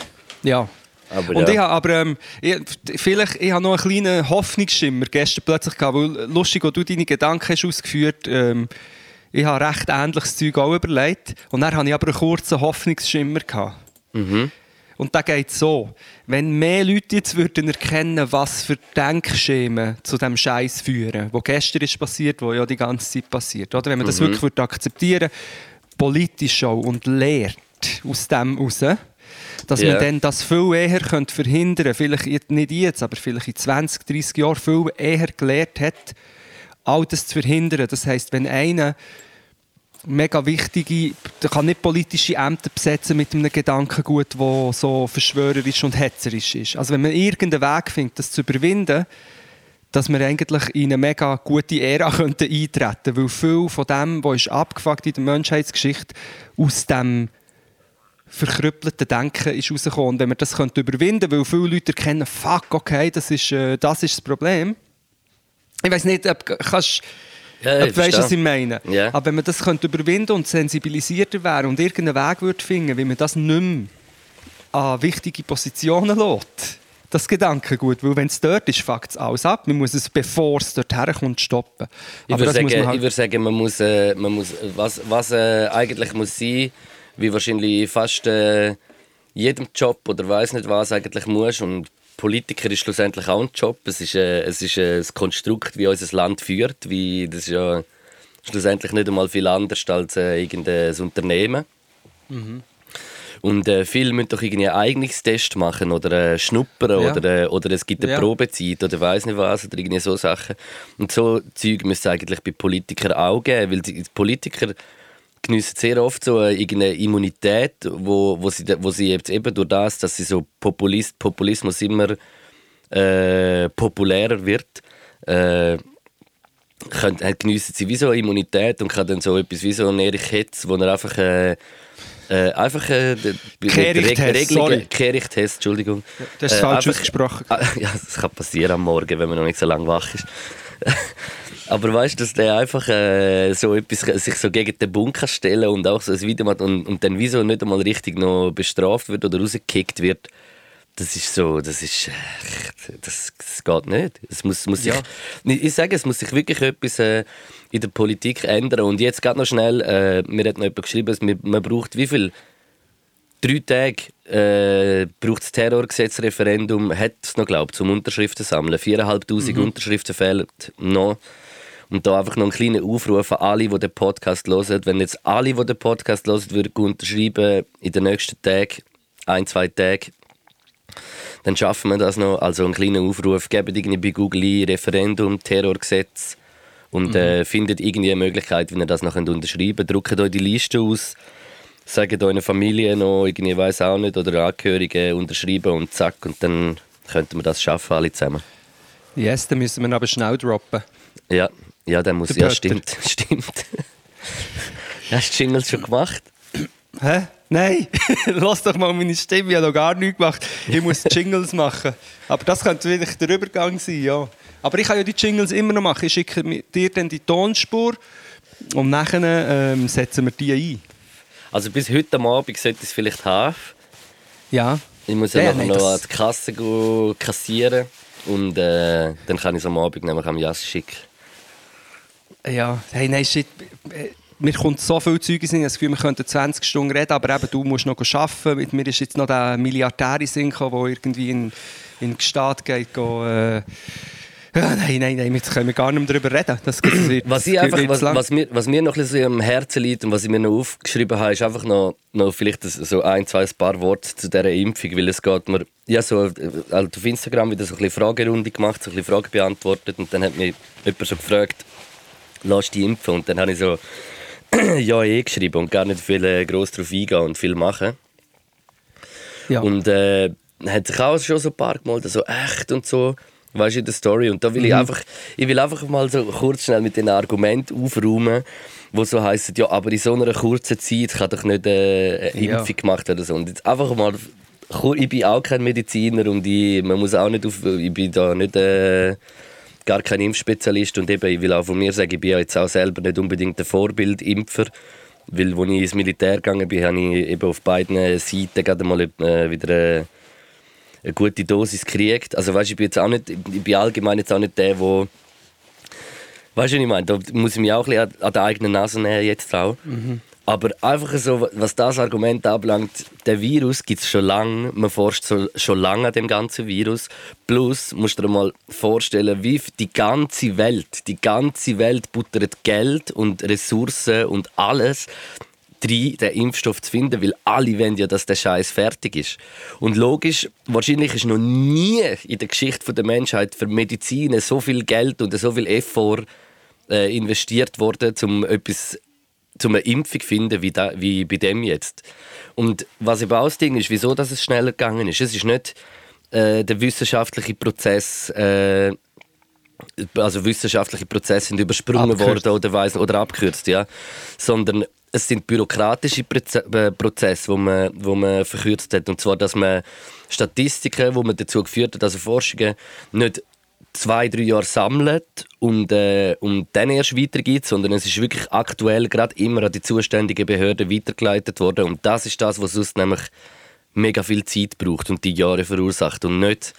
ja. Aber Und ja. ich habe aber ähm, ich, vielleicht ich habe noch einen kleinen Hoffnungsschimmer gestern plötzlich gehabt, weil lustig, wo du deine Gedanken hast ausgeführt ähm, ich habe recht ähnliches Zeug auch überlegt und dann habe ich aber einen kurzen Hoffnungsschimmer gehabt. Mhm. Und da geht so, wenn mehr Leute jetzt würden erkennen, was für Denkschemen zu dem Scheiß führen, wo gestern ist passiert, wo ja die ganze Zeit passiert, oder? Wenn man das wirklich würde akzeptieren, politisch auch und lehrt aus dem raus, dass Ja. man dann das viel eher könnte verhindern, vielleicht jetzt- nicht jetzt, aber vielleicht in 20, 30 Jahren viel eher gelehrt hat, all das zu verhindern. Das heißt, wenn einer mega wichtige, der kann nicht politische Ämter besetzen mit einem Gedankengut, der so verschwörerisch und hetzerisch ist. Also wenn man irgendeinen Weg findet, das zu überwinden, dass wir eigentlich in eine mega gute Ära könnten eintreten weil viel von dem, was ist abgefuckt in der Menschheitsgeschichte, aus dem verkrüppelten Denken ist rausgekommen. Und wenn wir das könnten überwinden weil viele Leute erkennen, fuck, okay, das ist, äh, das ist das Problem. Ich weiß nicht, ob kannst Ja, du weißt, was ich meine. Ja. Aber wenn man das könnte überwinden und sensibilisierter wäre und irgendeinen Weg würde finden, wie man das nicht mehr an wichtige Positionen lässt, das Gedankengut, weil wenn es dort ist, fuckt es alles ab. Man muss es, bevor es dort herkommt, stoppen. Ich Aber würde sagen, man halt- ich würde sagen, man muss, äh, man muss was, was äh, eigentlich muss sein, wie wahrscheinlich fast äh, jedem Job oder weiß nicht was eigentlich muss und Politiker ist schlussendlich auch ein Job. Es ist, äh, es ist äh, das Konstrukt, wie unser Land führt. Wie, das ist ja schlussendlich nicht einmal viel anders als äh, irgendein Unternehmen. Und äh, viele müssen doch irgendwie einen Eignungstest machen oder äh, schnuppern Ja. oder, äh, oder es gibt eine Ja. Probezeit oder weiß nicht was oder irgendwie so Sachen. Und so Zeug müsste es eigentlich bei Politikern auch geben, weil die Politiker geniessen sehr oft so eine, irgendeine Immunität, wo, wo, sie, wo sie jetzt eben durch das, dass sie so Populist, Populismus immer äh, populärer wird, äh, können, äh, geniessen sie wie so eine Immunität und kann dann so etwas wie so ein Erich Hetz, wo er einfach äh, äh, einfach äh, die- die Kehricht Reg- Hess, sorry. Kehricht Hess, Entschuldigung. Das ist Äh, falsch einfach- ausgesprochen. Ah, Ja, das kann passieren am Morgen, wenn man noch nicht so lange wach ist. Aber weißt du, dass der einfach äh, so etwas sich so gegen den Bund kann stellen und auch so ein Video macht und, und dann wieso nicht einmal richtig noch bestraft wird oder rausgekickt wird, das ist so, das ist, äh, das, das geht nicht. Es muss, muss sich, Ja. ich, ich sage, es muss sich wirklich etwas äh, in der Politik ändern und jetzt geht noch schnell, äh, mir hat noch jemand geschrieben, man braucht wie viel drei Tage äh, braucht das Terrorgesetzreferendum, hat es noch glaubt, zum Unterschriften sammeln. 4'500 Mhm. Unterschriften fehlen noch. Und da einfach noch einen kleinen Aufruf an alle, die den Podcast hören. Wenn jetzt alle, die den Podcast hören, würden unterschreiben in den nächsten Tagen, ein, zwei Tage, dann schaffen wir das noch. Also einen kleinen Aufruf, gebt irgendwie bei Google ein, Referendum, Terrorgesetz und äh, findet irgendwie eine Möglichkeit, wie ihr das noch unterschreiben könnt. Druckt euch die Liste aus, sagt euren Familie noch, irgendwie weiß auch nicht, oder Angehörigen unterschreiben und zack, und dann könnten wir das schaffen, alle zusammen. Yes, dann müssen wir aber schnell droppen. Ja, ja, dann muss, Der ja, Pötter. stimmt, stimmt. Hast du die Jingles schon gemacht? Hä? Nein, lass doch mal meine Stimme, ich habe noch gar nichts gemacht. Ich muss Jingles machen. Aber das könnte vielleicht der Übergang sein, ja. Aber ich kann ja die Jingles immer noch machen. Ich schicke dir dann die Tonspur und nachher ähm, setzen wir die ein. Also bis heute am Abend sollte ich es vielleicht haben. Ja. Ich muss ja, Ja, nachher noch an die Kasse go kassieren und äh, dann kann ich es am Abend nämlich am Jas schicken. Ja, hey, nein, shit. Mir kommt so viel Zeug in das Gefühl, wir könnten 20 Stunden reden, aber eben, du musst noch arbeiten. Mit mir ist jetzt noch der Milliardär in der irgendwie in, in den Staat geht, go, äh, ja, nein, nein, nein, jetzt können wir gar nicht mehr darüber reden. Das, wird, Was, ich einfach, was, was, mir, was mir noch ein bisschen am Herzen liegt und was ich mir noch aufgeschrieben habe, ist einfach noch, noch vielleicht so ein, zwei ein paar Worte zu dieser Impfung, weil es geht mir, ja so äh, halt auf Instagram wieder so ein bisschen Fragerunde gemacht, so ein bisschen Fragen beantwortet und dann hat mich jemand so gefragt, lass dich impfen und dann habe ich so ja eh geschrieben und gar nicht viel äh, gross drauf eingehen und viel machen. ja. Und äh, hat sich auch schon so ein paar gemeldet, so echt und so, weißt du, in der Story. Und da will ich einfach, ich will einfach mal so kurz schnell mit den Argumenten aufräumen, wo so heißen, ja, aber in so einer kurzen Zeit kann doch nicht äh, eine Ja. Impfung gemacht werden. So. Und jetzt einfach mal, ich bin auch kein Mediziner und ich, man muss auch nicht auf, ich bin da nicht äh, gar kein Impfspezialist und eben, ich will auch von mir sagen, ich bin ja jetzt auch selber nicht unbedingt ein Vorbildimpfer. Weil, als ich ins Militär gegangen bin, habe ich eben auf beiden Seiten gerade mal äh, wieder äh, eine gute Dosis gekriegt. Also weißt, ich bin jetzt auch nicht, ich bin allgemein jetzt auch nicht der, der Weißt du, was ich meine? Da muss ich mich auch ein an- der eigenen Nase nehmen jetzt auch. Aber einfach so, was das Argument anbelangt, der Virus gibt es schon lange. Man forscht so, schon lange an dem ganzen Virus. Plus, musst du dir mal vorstellen, wie die ganze Welt, die ganze Welt buttert Geld und Ressourcen und alles drin, den Impfstoff zu finden, weil alle wollen ja, dass der Scheiß fertig ist. Und logisch, wahrscheinlich ist noch nie in der Geschichte der Menschheit für Medizin so viel Geld und so viel Effort äh, investiert worden, um etwas zum eine Impfung zu finden, wie, da, wie bei dem jetzt. Und was eben auch das Ding ist, wieso dass es schneller gegangen ist, es ist nicht äh, der wissenschaftliche Prozess, äh, also wissenschaftliche Prozesse sind übersprungen Abgekürzt. worden oder, weiss, oder abgekürzt, ja. Sondern es sind bürokratische Proze äh, Prozesse, wo man, wo man verkürzt hat. Und zwar, dass man Statistiken, wo man dazu geführt hat, also Forschungen, nicht zwei, drei Jahre sammelt und, äh, und dann erst weitergibt, sondern es ist wirklich aktuell gerade immer an die zuständigen Behörden weitergeleitet worden. Und das ist das, was sonst nämlich mega viel Zeit braucht und die Jahre verursacht und nicht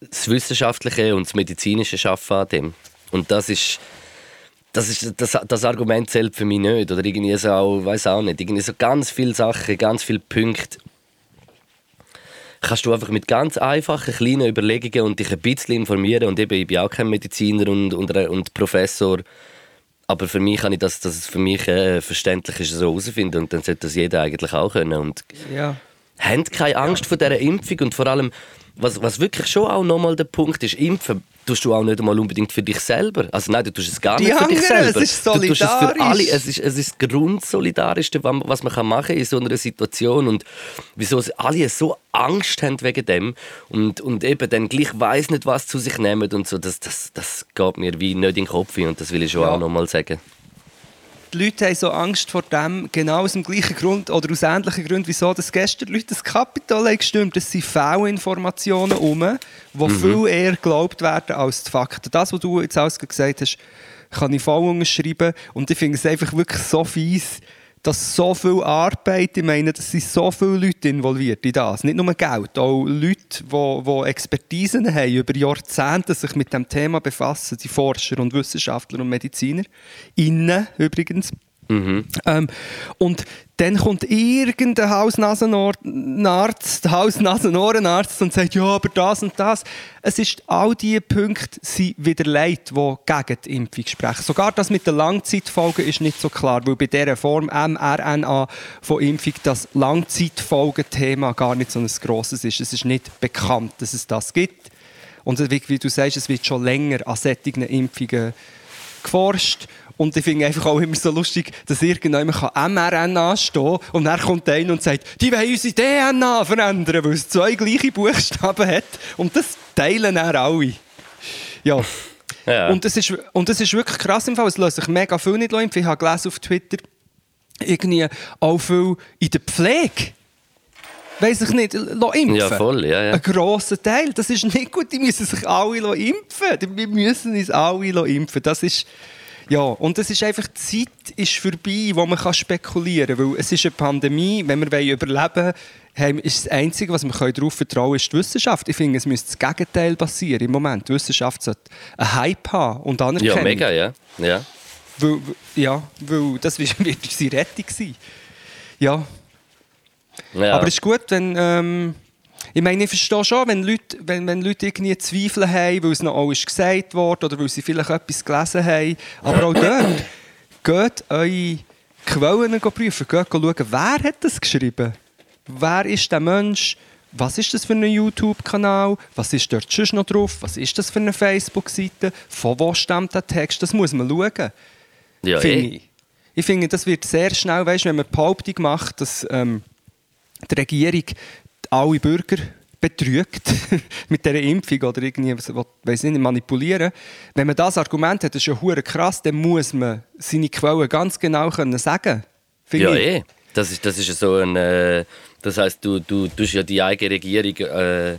das wissenschaftliche und das medizinische Schaffen an dem. Und das ist das, ist, das, das Argument zählt für mich nicht. Oder irgendwie so auch, weiß auch nicht, irgendwie so ganz viele Sachen, ganz viele Punkte kannst du einfach mit ganz einfachen, kleinen Überlegungen und dich ein bisschen informieren. Und eben, ich bin auch kein Mediziner und, und, und Professor. Aber für mich kann ich das, dass es für mich äh, verständlich ist, so herausfinden. Und dann sollte das jeder eigentlich auch können. Und ja. habt keine Angst vor dieser Impfung und vor allem, was, was wirklich schon auch nochmal der Punkt ist, impfen tust du auch nicht einmal unbedingt für dich selber. Also nein, du tust es gar Die nicht für dich anderen, selber. es ist du tust es für solidarisch. alle. Es ist, es ist das Grundsolidarischste, was man- man kann machen in so einer Situation und wieso alle so Angst haben wegen dem und, und eben dann gleich weiß nicht, was zu sich nehmen und so, das, das, das geht mir wie nicht in den Kopf und das will ich schon Ja. auch nochmal sagen. Die Leute haben so Angst vor dem, genau aus dem gleichen Grund oder aus ähnlichen Gründen, wieso das gestern Leute das Kapitol haben gestimmt. Das sind Fehlinformationen um, die viel eher geglaubt werden als die Fakten. Das, was du jetzt alles gesagt hast, kann ich voll unterschreiben. Und ich finde es einfach wirklich so fies, dass so viel Arbeit, ich meine, es sind so viele Leute involviert in das. Nicht nur Geld, auch Leute, die, die Expertisen haben, über Jahrzehnte sich mit dem Thema befassen, die Forscher und Wissenschaftler und Mediziner. Innen übrigens. Ähm, und dann kommt irgendein Haus-Nasen-Ohrenarzt, Haus-Nasen-Ohrenarzt und sagt, ja, aber das und das. Es ist, all diese Punkte sind wieder Leute, die gegen die Impfung sprechen. Sogar das mit den Langzeitfolgen ist nicht so klar, weil bei dieser Form mRNA von Impfung das Langzeitfolgenthema gar nicht so ein grosses ist. Es ist nicht bekannt, dass es das gibt. Und wie, wie du sagst, es wird schon länger an solchen Impfungen geforscht. Und ich finde einfach auch immer so lustig, dass irgendjemand kann mRNA stehen und dann kommt einer und sagt, die wollen unsere DNA verändern, weil es zwei gleiche Buchstaben hat. Und das teilen dann alle. Ja. Ja. Und, das ist, und das ist wirklich krass im Fall. Es lassen sich mega viel nicht impfen. Ich habe gelesen auf Twitter, irgendwie auch viel in der Pflege. Weiss ich nicht, impfen. Ja, voll, ja, ja. Ein grosser Teil. Das ist nicht gut. Die müssen sich alle impfen. Wir müssen uns alle impfen. Das ist. Ja, und es ist einfach, die Zeit ist vorbei, wo man kann spekulieren kann. Weil es ist eine Pandemie, wenn wir überleben wollen, ist das Einzige, was wir darauf vertrauen können, ist die Wissenschaft. Ich finde, es müsste das Gegenteil passieren im Moment. Die Wissenschaft sollte einen Hype haben und Anerkennung. Ja, mega, ja. ja. Weil, ja, weil das wird unsere Rettung sein. Ja, Ja. aber es ist gut, wenn... Ähm, ich meine, ich verstehe schon, wenn Leute, wenn, wenn Leute irgendwie Zweifel haben, weil es noch alles gesagt wurde oder weil sie vielleicht etwas gelesen haben. Aber auch dort, geht eure Quellen prüfen, geht schauen, wer hat das geschrieben? Wer ist der Mensch? Was ist das für ein YouTube-Kanal? Was ist dort sonst noch drauf? Was ist das für eine Facebook-Seite? Von wo stammt der Text? Das muss man schauen ja, finde eh. ich. Ich finde, das wird sehr schnell, weißt, wenn man die Behauptung macht, dass ähm, die Regierung alle Bürger betrügt mit dieser Impfung oder irgendwie, was- weiss nicht, manipulieren. Wenn man das Argument hat, das ist ja hure krass, dann muss man seine Quellen ganz genau können sagen. Ja, ich. eh. Das ist, das ist ja so ein. Äh, das heisst, du, du tust ja die eigene Regierung. Äh,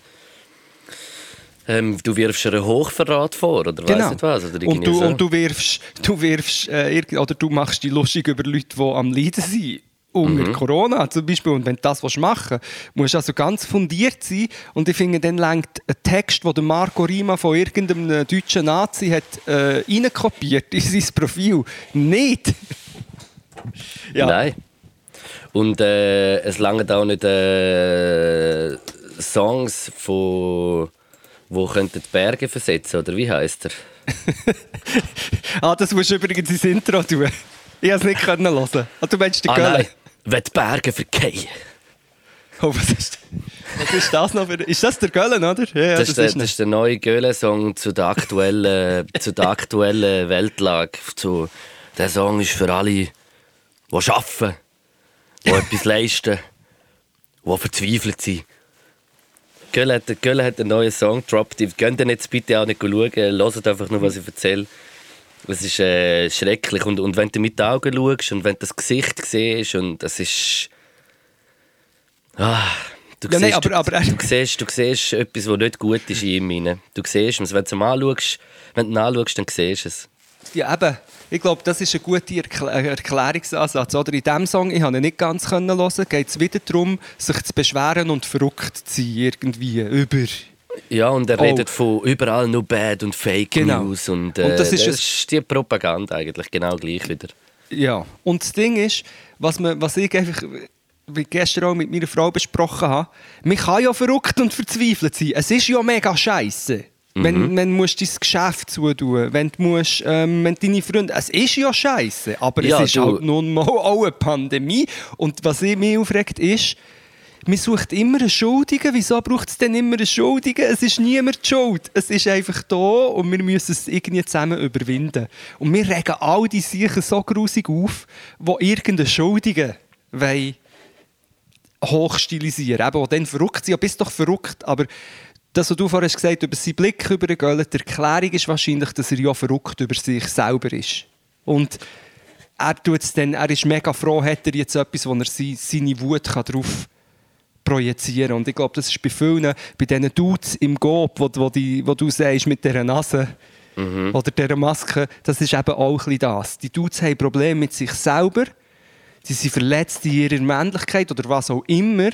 ähm, du wirfst einen Hochverrat vor, oder Genau. weiss nicht was. Oder und, du, so. und du wirfst, du wirfst äh, oder du machst dich lustig über Leute, die am Leiden sind. Unter Mhm. Corona zum Beispiel. Und wenn du das machen willst, musst du also ganz fundiert sein. Und ich finde, dann lenkt ein Text, den Marco Rima von irgendeinem deutschen Nazi hat äh, reinkopiert in sein Profil, nicht. ja. Nein. Und äh, es langen auch nicht äh, Songs von wo könnten die Berge versetzen oder wie heißt er? Ah, das musst du übrigens ins Intro tun. Ich konnte es nicht können hören. Ah, du meinst die Ah Gölle? Wenn die Berge verkehren. Oh, was ist, was ist das noch für... Ist das der Göllen, oder? Ja, ja, Das, ist der, das ist der neue Göhle-Song zu der aktuellen, zu der aktuellen Weltlage. Zu, der Song ist für alle, die arbeiten, die etwas leisten, die verzweifelt sind. Göhle hat, hat einen neuen Song gedroppt. Geht den jetzt bitte auch nicht schauen, hört einfach nur, was ich erzähle. Es ist äh, schrecklich. Und, und wenn du mit den Augen schaust und wenn du das Gesicht siehst, und das ist. Ah, du, Ja, siehst, nein, aber- du, aber- du, siehst, du siehst etwas, was nicht gut ist in ihm. Du siehst es. Wenn du ihn anschaust, wenn du anschaust, dann siehst du es. Ja, eben. Ich glaube, das ist ein guter Erkl äh, Erklärungsansatz. Oder in diesem Song, ich konnte ihn nicht ganz hören, geht es wieder darum, sich zu beschweren und verrückt zu sein, irgendwie, über... Ja, und er Oh. redet von überall nur Bad und Fake Genau. News. Und, äh, Und das das, ist ist es- die Propaganda eigentlich genau gleich wieder. Ja. Und das Ding ist, was, man, was ich einfach wie gestern auch mit meiner Frau besprochen habe, man kann ja verrückt und verzweifelt sein. Es ist ja mega scheiße. Wenn, wenn du dein Geschäft zutun, wenn du musst, ähm, wenn deine Freunde, es ist ja scheiße, aber Ja, es ist du- halt nun mal auch eine Pandemie. Und was ich mich aufregt ist, man sucht immer einen Schuldigen. Wieso braucht es denn immer einen Schuldigen? Es ist niemand die schuld. Es ist einfach da und wir müssen es irgendwie zusammen überwinden. Und wir regen all die Sachen so grusig auf, wo irgendeinen Schuldigen wollen hochstilisieren. Eben, die dann verrückt sind. Ja, bist doch verrückt. Aber das, was du vorhin gesagt hast, über seinen Blick über den Göller, die Erklärung ist wahrscheinlich, dass er ja verrückt über sich selber ist. Und er, tut's dann, er ist mega froh, hat er jetzt etwas, wo er seine Wut kann drauf projizieren Und ich glaube, das ist bei vielen, bei diesen Dudes im Gob, wo, wo, die, wo du sagst, mit dieser Nase oder dieser Maske, das ist eben auch ein das. Die Dudes haben Probleme mit sich selber, sie sind verletzt in ihrer Männlichkeit oder was auch immer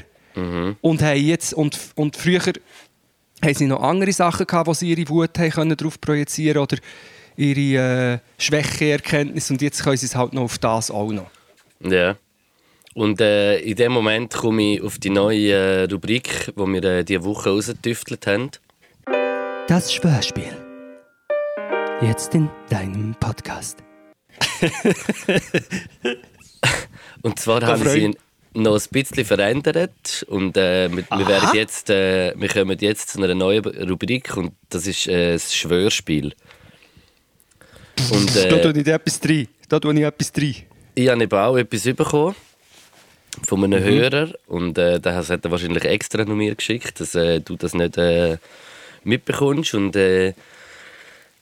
und haben jetzt, und, und früher haben sie noch andere Sachen gehabt, wo sie ihre Wut haben können darauf projizieren oder ihre äh, Schwächeerkenntnis und jetzt können sie es halt noch auf das auch noch. Ja. Und äh, in dem Moment komme ich auf die neue äh, Rubrik, die wir äh, diese Woche rausgetüftelt haben. Das Schwörspiel. Jetzt in deinem Podcast. Und zwar Da haben sie noch ein bisschen verändert. Und äh, wir, wir, werden jetzt, äh, wir kommen jetzt zu einer neuen Rubrik und das ist äh, das Schwörspiel. Und, da äh, tue ich etwas rein. Da tue ich etwas rein. Ich habe eben auch etwas bekommen von einem Mhm. Hörer und äh, das hat er wahrscheinlich extra noch mir geschickt, dass äh, du das nicht äh, mitbekommst. Und äh,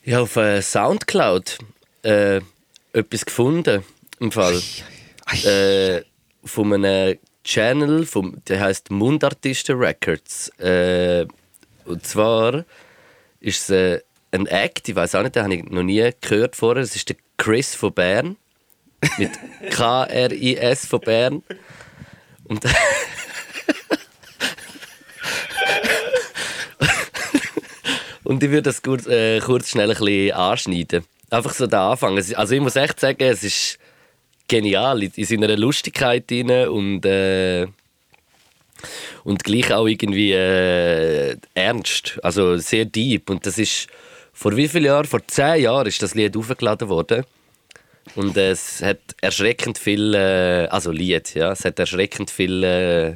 ich habe auf äh, Soundcloud äh, etwas gefunden, im Fall. Äh, von einem Channel, vom, der heißt Mundartisten Records. Äh, und zwar ist es äh, ein Act, ich weiß auch nicht, den habe ich noch nie gehört vorher. Es ist der Chris von Bern. Mit K-R-I-S von Bern. Und Und ich würde das kurz, äh, kurz schnell ein bisschen anschneiden. Einfach so der Anfang. Also ich muss echt sagen, es ist genial in seiner Lustigkeit drin und äh, und gleich auch irgendwie äh, ernst, also sehr deep. Und das ist vor wie vielen Jahren? Vor zehn Jahren ist das Lied aufgeladen worden. Und äh, es hat erschreckend viel, äh, also Lied, ja, es hat erschreckend viele äh,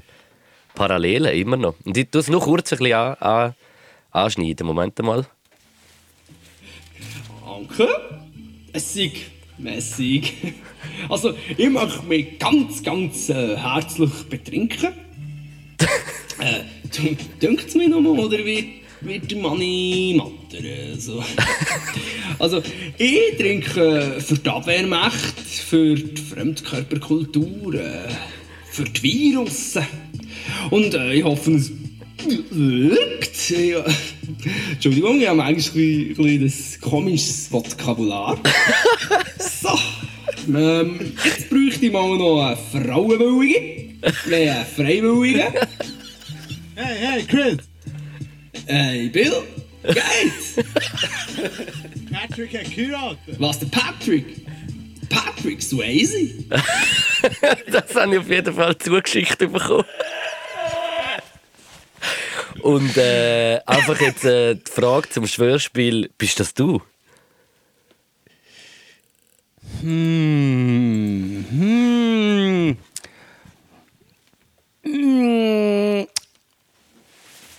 Parallelen immer noch. Und ich tue es noch kurz ein bisschen an, an, anschneiden. Moment mal. Danke. Essig, mässig. Also, ich möchte mich ganz, ganz äh, herzlich betrinken. äh, dünkt es mir nochmal, oder wie wird der Manni matter? Also, also, ich trinke für die Abwehrmacht, für die Fremdkörperkultur, äh, für die Virus. Und äh, ich hoffe, es wirkt. Ja. Entschuldigung, ich habe manchmal ein ein komisches Vokabular. so, ähm, jetzt bräuchte ich mal noch eine Frauenwillige. Nein, eine Freiwillige. Hey, hey, Chris! Hey, Bill, geht's? Patrick hat geheiratet! Was, der Patrick? Patrick Swayze? Das habe ich auf jeden Fall zugeschickt bekommen. Und äh, einfach jetzt äh, die Frage zum Schwörspiel: Bist das du? Hm. Hm. Hm.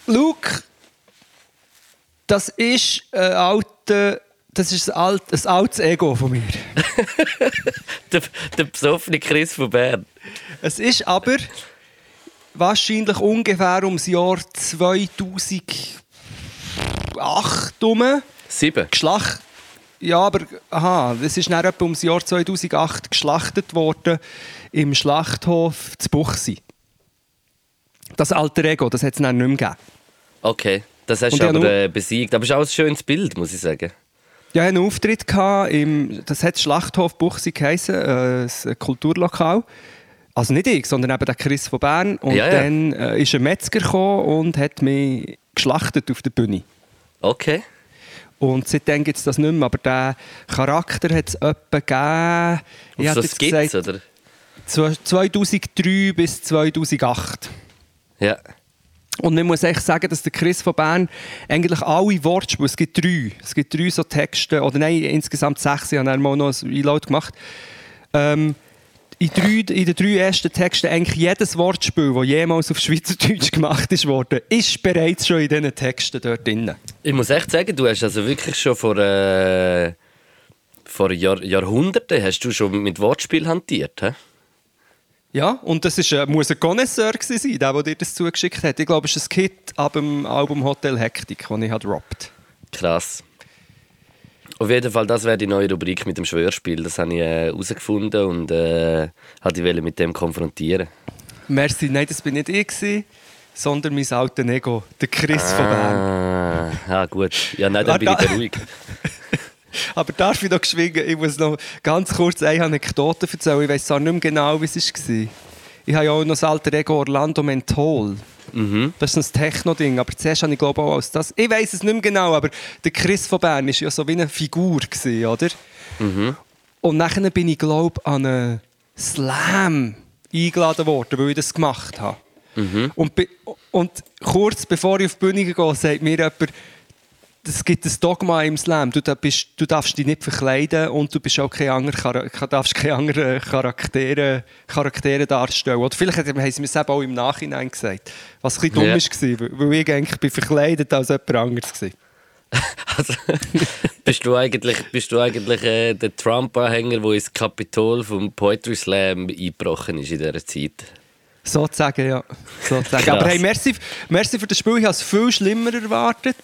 Luke, das ist ein alter, das ist ein, alt, ein altes Ego von mir. Der, der besoffene Chris von Bern. Es ist aber wahrscheinlich ungefähr ums Jahr 2008 herum Sieben. geschlachtet. Ja, aber aha, das ist dann etwa ums Jahr 2008 geschlachtet worden im Schlachthof zu Buchsi. Das alter Ego, das hat es dann nicht mehr gegeben. Okay, das hast Und du aber äh, besiegt. Aber es ist auch ein schönes Bild, muss ich sagen. Ja, ich hatte einen Auftritt, gehabt im, das hat Schlachthof Buchsi geheissen, äh, ein Kulturlokal. Also nicht ich, sondern eben der Chris von Bern. Und Ja, ja. dann äh, ist ein Metzger gekommen und hat mich geschlachtet auf der Bühne. Okay. Und seitdem gibt es das nicht mehr, aber der Charakter hat es etwa gegeben. Auf Ich so Skizze, gesagt, oder? zw- 2003 bis 2008. Ja. Und ich muss echt sagen, dass der Chris von Bern eigentlich alle Wortspiele, es gibt drei, es gibt drei so Texte, oder nein, insgesamt sechs, ich habe dann mal noch ein Reload gemacht. Ähm, in, drei, in den drei ersten Texten eigentlich jedes Wortspiel, das jemals auf Schweizerdeutsch gemacht ist worden, ist bereits schon in diesen Texten dort drin. Ich muss echt sagen, du hast also wirklich schon vor, äh, vor Jahr, Jahrhunderten hast du schon mit Wortspiel hantiert. He? Ja, und das ist, äh, muss ein Connoisseur gewesen sein, der, der dir das zugeschickt hat. Ich glaube, es ist ein Hit ab dem Album Hotel Hektik, das ich droppt. Krass. Auf jeden Fall, das wäre die neue Rubrik mit dem Schwörspiel. Das habe ich äh, herausgefunden und äh, wollte ich mit dem konfrontieren. Merci, nein, das bin nicht ich, gewesen, sondern mein alter Ego, der Chris von Bern. Ah, ah, gut. Ja, nein, dann bin ich beruhigt. Aber darf ich noch geschwiegen, ich muss noch ganz kurz eine Anekdote erzählen. Ich weiß auch nicht mehr genau, wie es war. Ich habe ja auch noch das alter Ego Orlando Menthol. Das ist ein Techno-Ding, aber zuerst habe ich glaube auch als das... Ich weiß es nicht mehr genau, aber der Chris von Bern war ja so wie eine Figur, gewesen, oder? Und nachher bin ich glaube an einen Slam eingeladen worden, weil ich das gemacht habe. Und, bi- und kurz bevor ich auf die Bühne gehe, sagt mir jemand, es gibt ein Dogma im Slam. Du, bist, du darfst dich nicht verkleiden und du bist auch kein anderer, darfst keine anderen Charaktere, Charaktere darstellen. Oder vielleicht haben sie mir es eben auch im Nachhinein gesagt. Was ein bisschen dumm Ja. war, weil- ich eigentlich bin verkleidet als jemand anderes war. Also, bist du eigentlich, bist du eigentlich äh, der Trump-Anhänger, der ins Kapitol vom Poetry Slam eingebrochen ist in dieser Zeit? Sozusagen, ja. Sozusagen. Aber hey, merci, merci für das Spiel. Ich habe es viel schlimmer erwartet.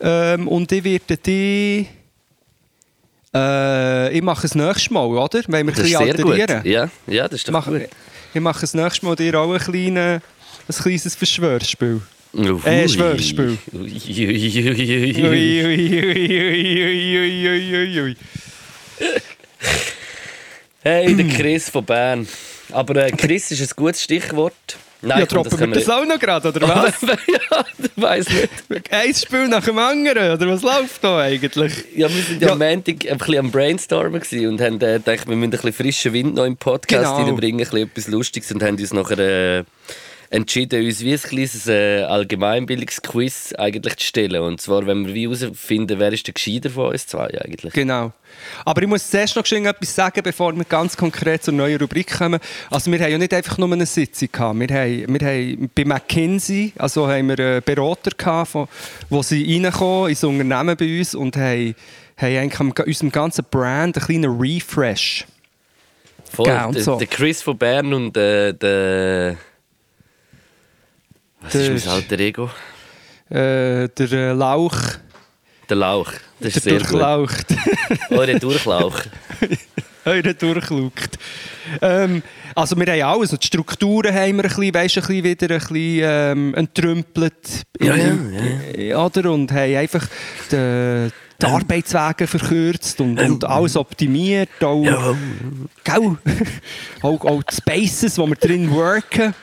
Ähm, und ich werde die. Äh, ich mache es nächstes Mal, oder? Wenn wir ein Das ist bisschen gut. alterieren. Ja, ja, das ist doch mache, gut. ich mache es nächstes Mal dir auch ein, kleine, ein kleines Verschwörspiel. Ui. Äh, Schwörspiel. Hey, der Chris von Bern. Aber äh, Chris ist ein gutes Stichwort, Nein, ja, droppen wir das auch noch gerade, oder was? ja, ich weiß nicht. Ein Spiel nach dem anderen, oder was läuft da eigentlich? Ja, wir sind ja, Ja. am Montag ein bisschen am Brainstormen und haben äh, gedacht, wir müssen ein bisschen frischen Wind noch im Podcast Genau. reinbringen, ein bisschen etwas Lustiges und haben uns nachher äh, entschieden, uns wie ein kleines äh, Allgemeinbildungsquiz eigentlich zu stellen. Und zwar, wenn wir wie herausfinden, wer ist der Gescheiter von uns zwei eigentlich. Genau. Aber ich muss zuerst noch etwas sagen, bevor wir ganz konkret zur neuen Rubrik kommen. Also wir haben ja nicht einfach nur eine Sitzung gehabt. Wir haben, wir haben bei McKinsey, also haben wir einen Berater gehabt, von, wo sie reinkommen ins Unternehmen bei uns und haben, haben eigentlich unserem ganzen Brand einen kleinen Refresh. Voll, der, so. der Chris von Bern und äh, der... Was Der- ist mein alter Ego? Äh, der äh, Lauch, Der Lauch. Das ist der sehr gut. durchlaucht. Eure Durchlauch. Eure durchschaut. Ähm, also wir haben alles, die Strukturen haben wir ein bisschen, weißt, ein bisschen wieder ein bisschen, ähm, entrümpelt. Ja, ja, ja. Oder? Und haben einfach die, die Arbeitswege verkürzt und, und alles optimiert. Auch, Ja. Gell? auch, auch die Spaces, wo wir drin worken.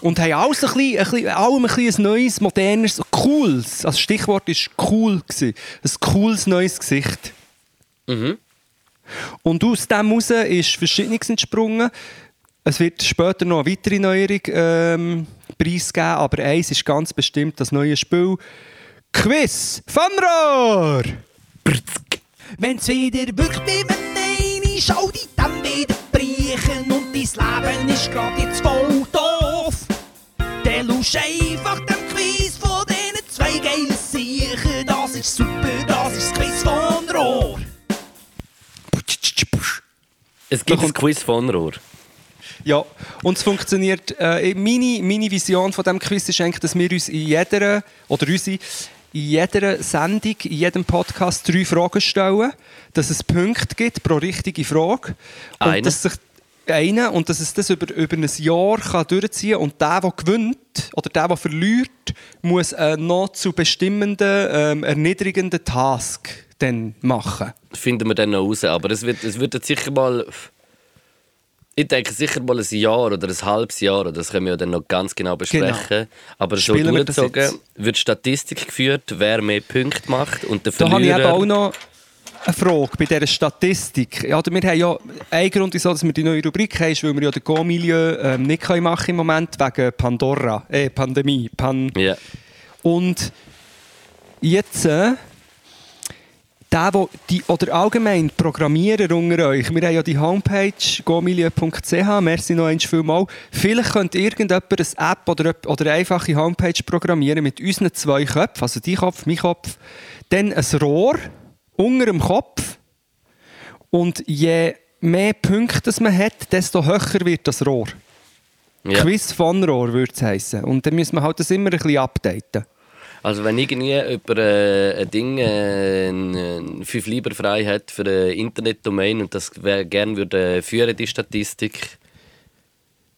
Und haben alles ein bisschen, ein bisschen, allem ein, bisschen ein neues, modernes, cooles, also Stichwort ist cool gewesen. Ein cooles neues Gesicht. Mhm. Und aus dem heraus ist Verschiedenes entsprungen. Es wird später noch eine weitere Neuerung ähm, preisgeben, aber eins ist ganz bestimmt das neue Spiel Quiz Fanrohr! Wenn's wieder wirkt wie wenn eine Schau die dann wieder brechen und dein Leben ist grad jetzt voll. Der lusch einfach dem Quiz von diesen zwei geilen Siechen. Das ist super, das ist das Quiz von Rohr. Es gibt ein Quiz von Rohr. Ja, und es funktioniert. Äh, meine, meine Vision von dem Quiz ist eigentlich, dass wir uns in jeder oder unsere in jeder Sendung, in jedem Podcast drei Fragen stellen, dass es Punkte gibt pro richtige Frage und Eine. dass sich eine und dass es das über, über ein Jahr kann durchziehen und der, der gewinnt oder der, der verliert, muss einen noch zu bestimmenden, ähm, erniedrigenden Task dann machen. Finden wir dann noch raus. Aber es wird, es wird jetzt sicher mal. Ich denke sicher mal ein Jahr oder ein halbes Jahr, das können wir ja dann noch ganz genau besprechen. Aber so Spielen durchgezogen wird Statistik geführt, wer mehr Punkte macht und der Da habe ich eben Verlierer. auch noch eine Frage bei dieser Statistik. Ja, wir haben ja, ein Grund, wieso dass wir die neue Rubrik haben, ist, weil wir ja den Go-Milieu ähm, nicht können machen im Moment wegen Pandora, äh, Pandemie. Pan Ja. Und jetzt, äh, der, wo die, oder allgemein Programmierer unter euch, wir haben ja die Homepage gomilieu.ch, merci noch einmal vielmal. Vielleicht könnt irgendjemand eine App oder, oder eine einfache Homepage programmieren mit unseren zwei Köpfen, also dein Kopf, mein Kopf, dann ein Rohr unter dem Kopf und je mehr Punkte das man hat, desto höher wird das Rohr. ja. Quiz von Rohr würde es heissen. Und dann müssen wir halt das immer ein bisschen updaten. Also wenn irgendwie jemand äh, ein Ding, äh, ein, 5 Lieber frei hat für eine Internetdomain und das gerne würde führen, die Statistik,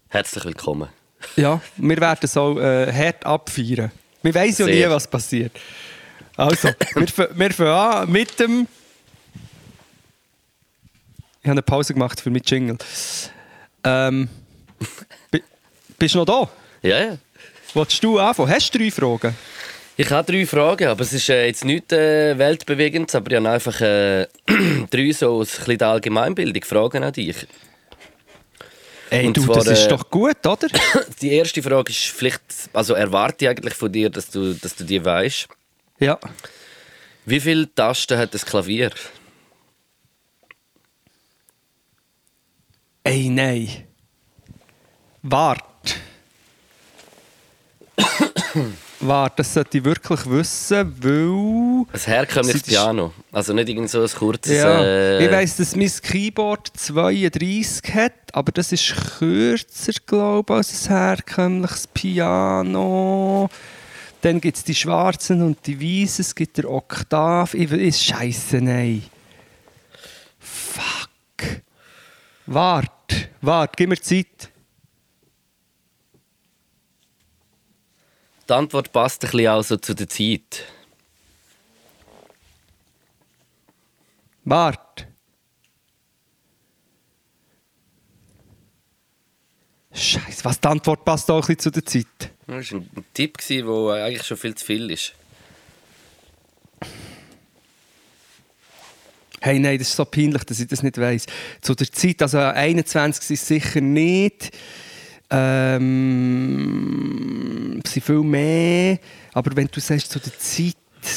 herzlich willkommen. Ja, wir werden es auch äh, hart abfeiern. Wir wissen ja nie, was passiert. Also, wir, wir fangen an mit dem. Ich habe eine Pause gemacht für mein Jingle. Ähm, bi- bist du noch da? Ja, ja. Wolltest du anfangen? Hast du drei Fragen? Ich habe drei Fragen, aber es ist äh, jetzt nicht äh, weltbewegend, aber ich habe einfach äh, drei so aus ein bisschen Allgemeinbildung Fragen an dich. Ey, Und du, zwar, das ist äh, doch gut, oder? Die erste Frage ist vielleicht, also erwarte ich eigentlich von dir, dass du, dass du die weißt. Ja. Wie viele Tasten hat das Klavier? Ey, nein. Wart. Wart, das sollte ich wirklich wissen, weil. Ein herkömmliches Piano. Also nicht irgend so ein kurzes. Ja, äh, ich weiss, dass mein Keyboard 32 hat, aber das ist kürzer, glaube ich, als ein herkömmliches Piano. Dann gibt es die schwarzen und die weißen, es gibt der Oktav. Ich ist Scheiße, nein. Fuck. Wart, wart, gib mir Zeit. Die Antwort passt ein bisschen auch so zu der Zeit. Wart. Scheiße, was die Antwort passt auch ein bisschen zu der Zeit. Das war ein Tipp, der eigentlich schon viel zu viel ist. Hey, nein, das ist so peinlich, dass ich das nicht weiss. Zu der Zeit, also 21 sind es sicher nicht. Ähm, sind viel mehr. Aber wenn du sagst, zu der Zeit,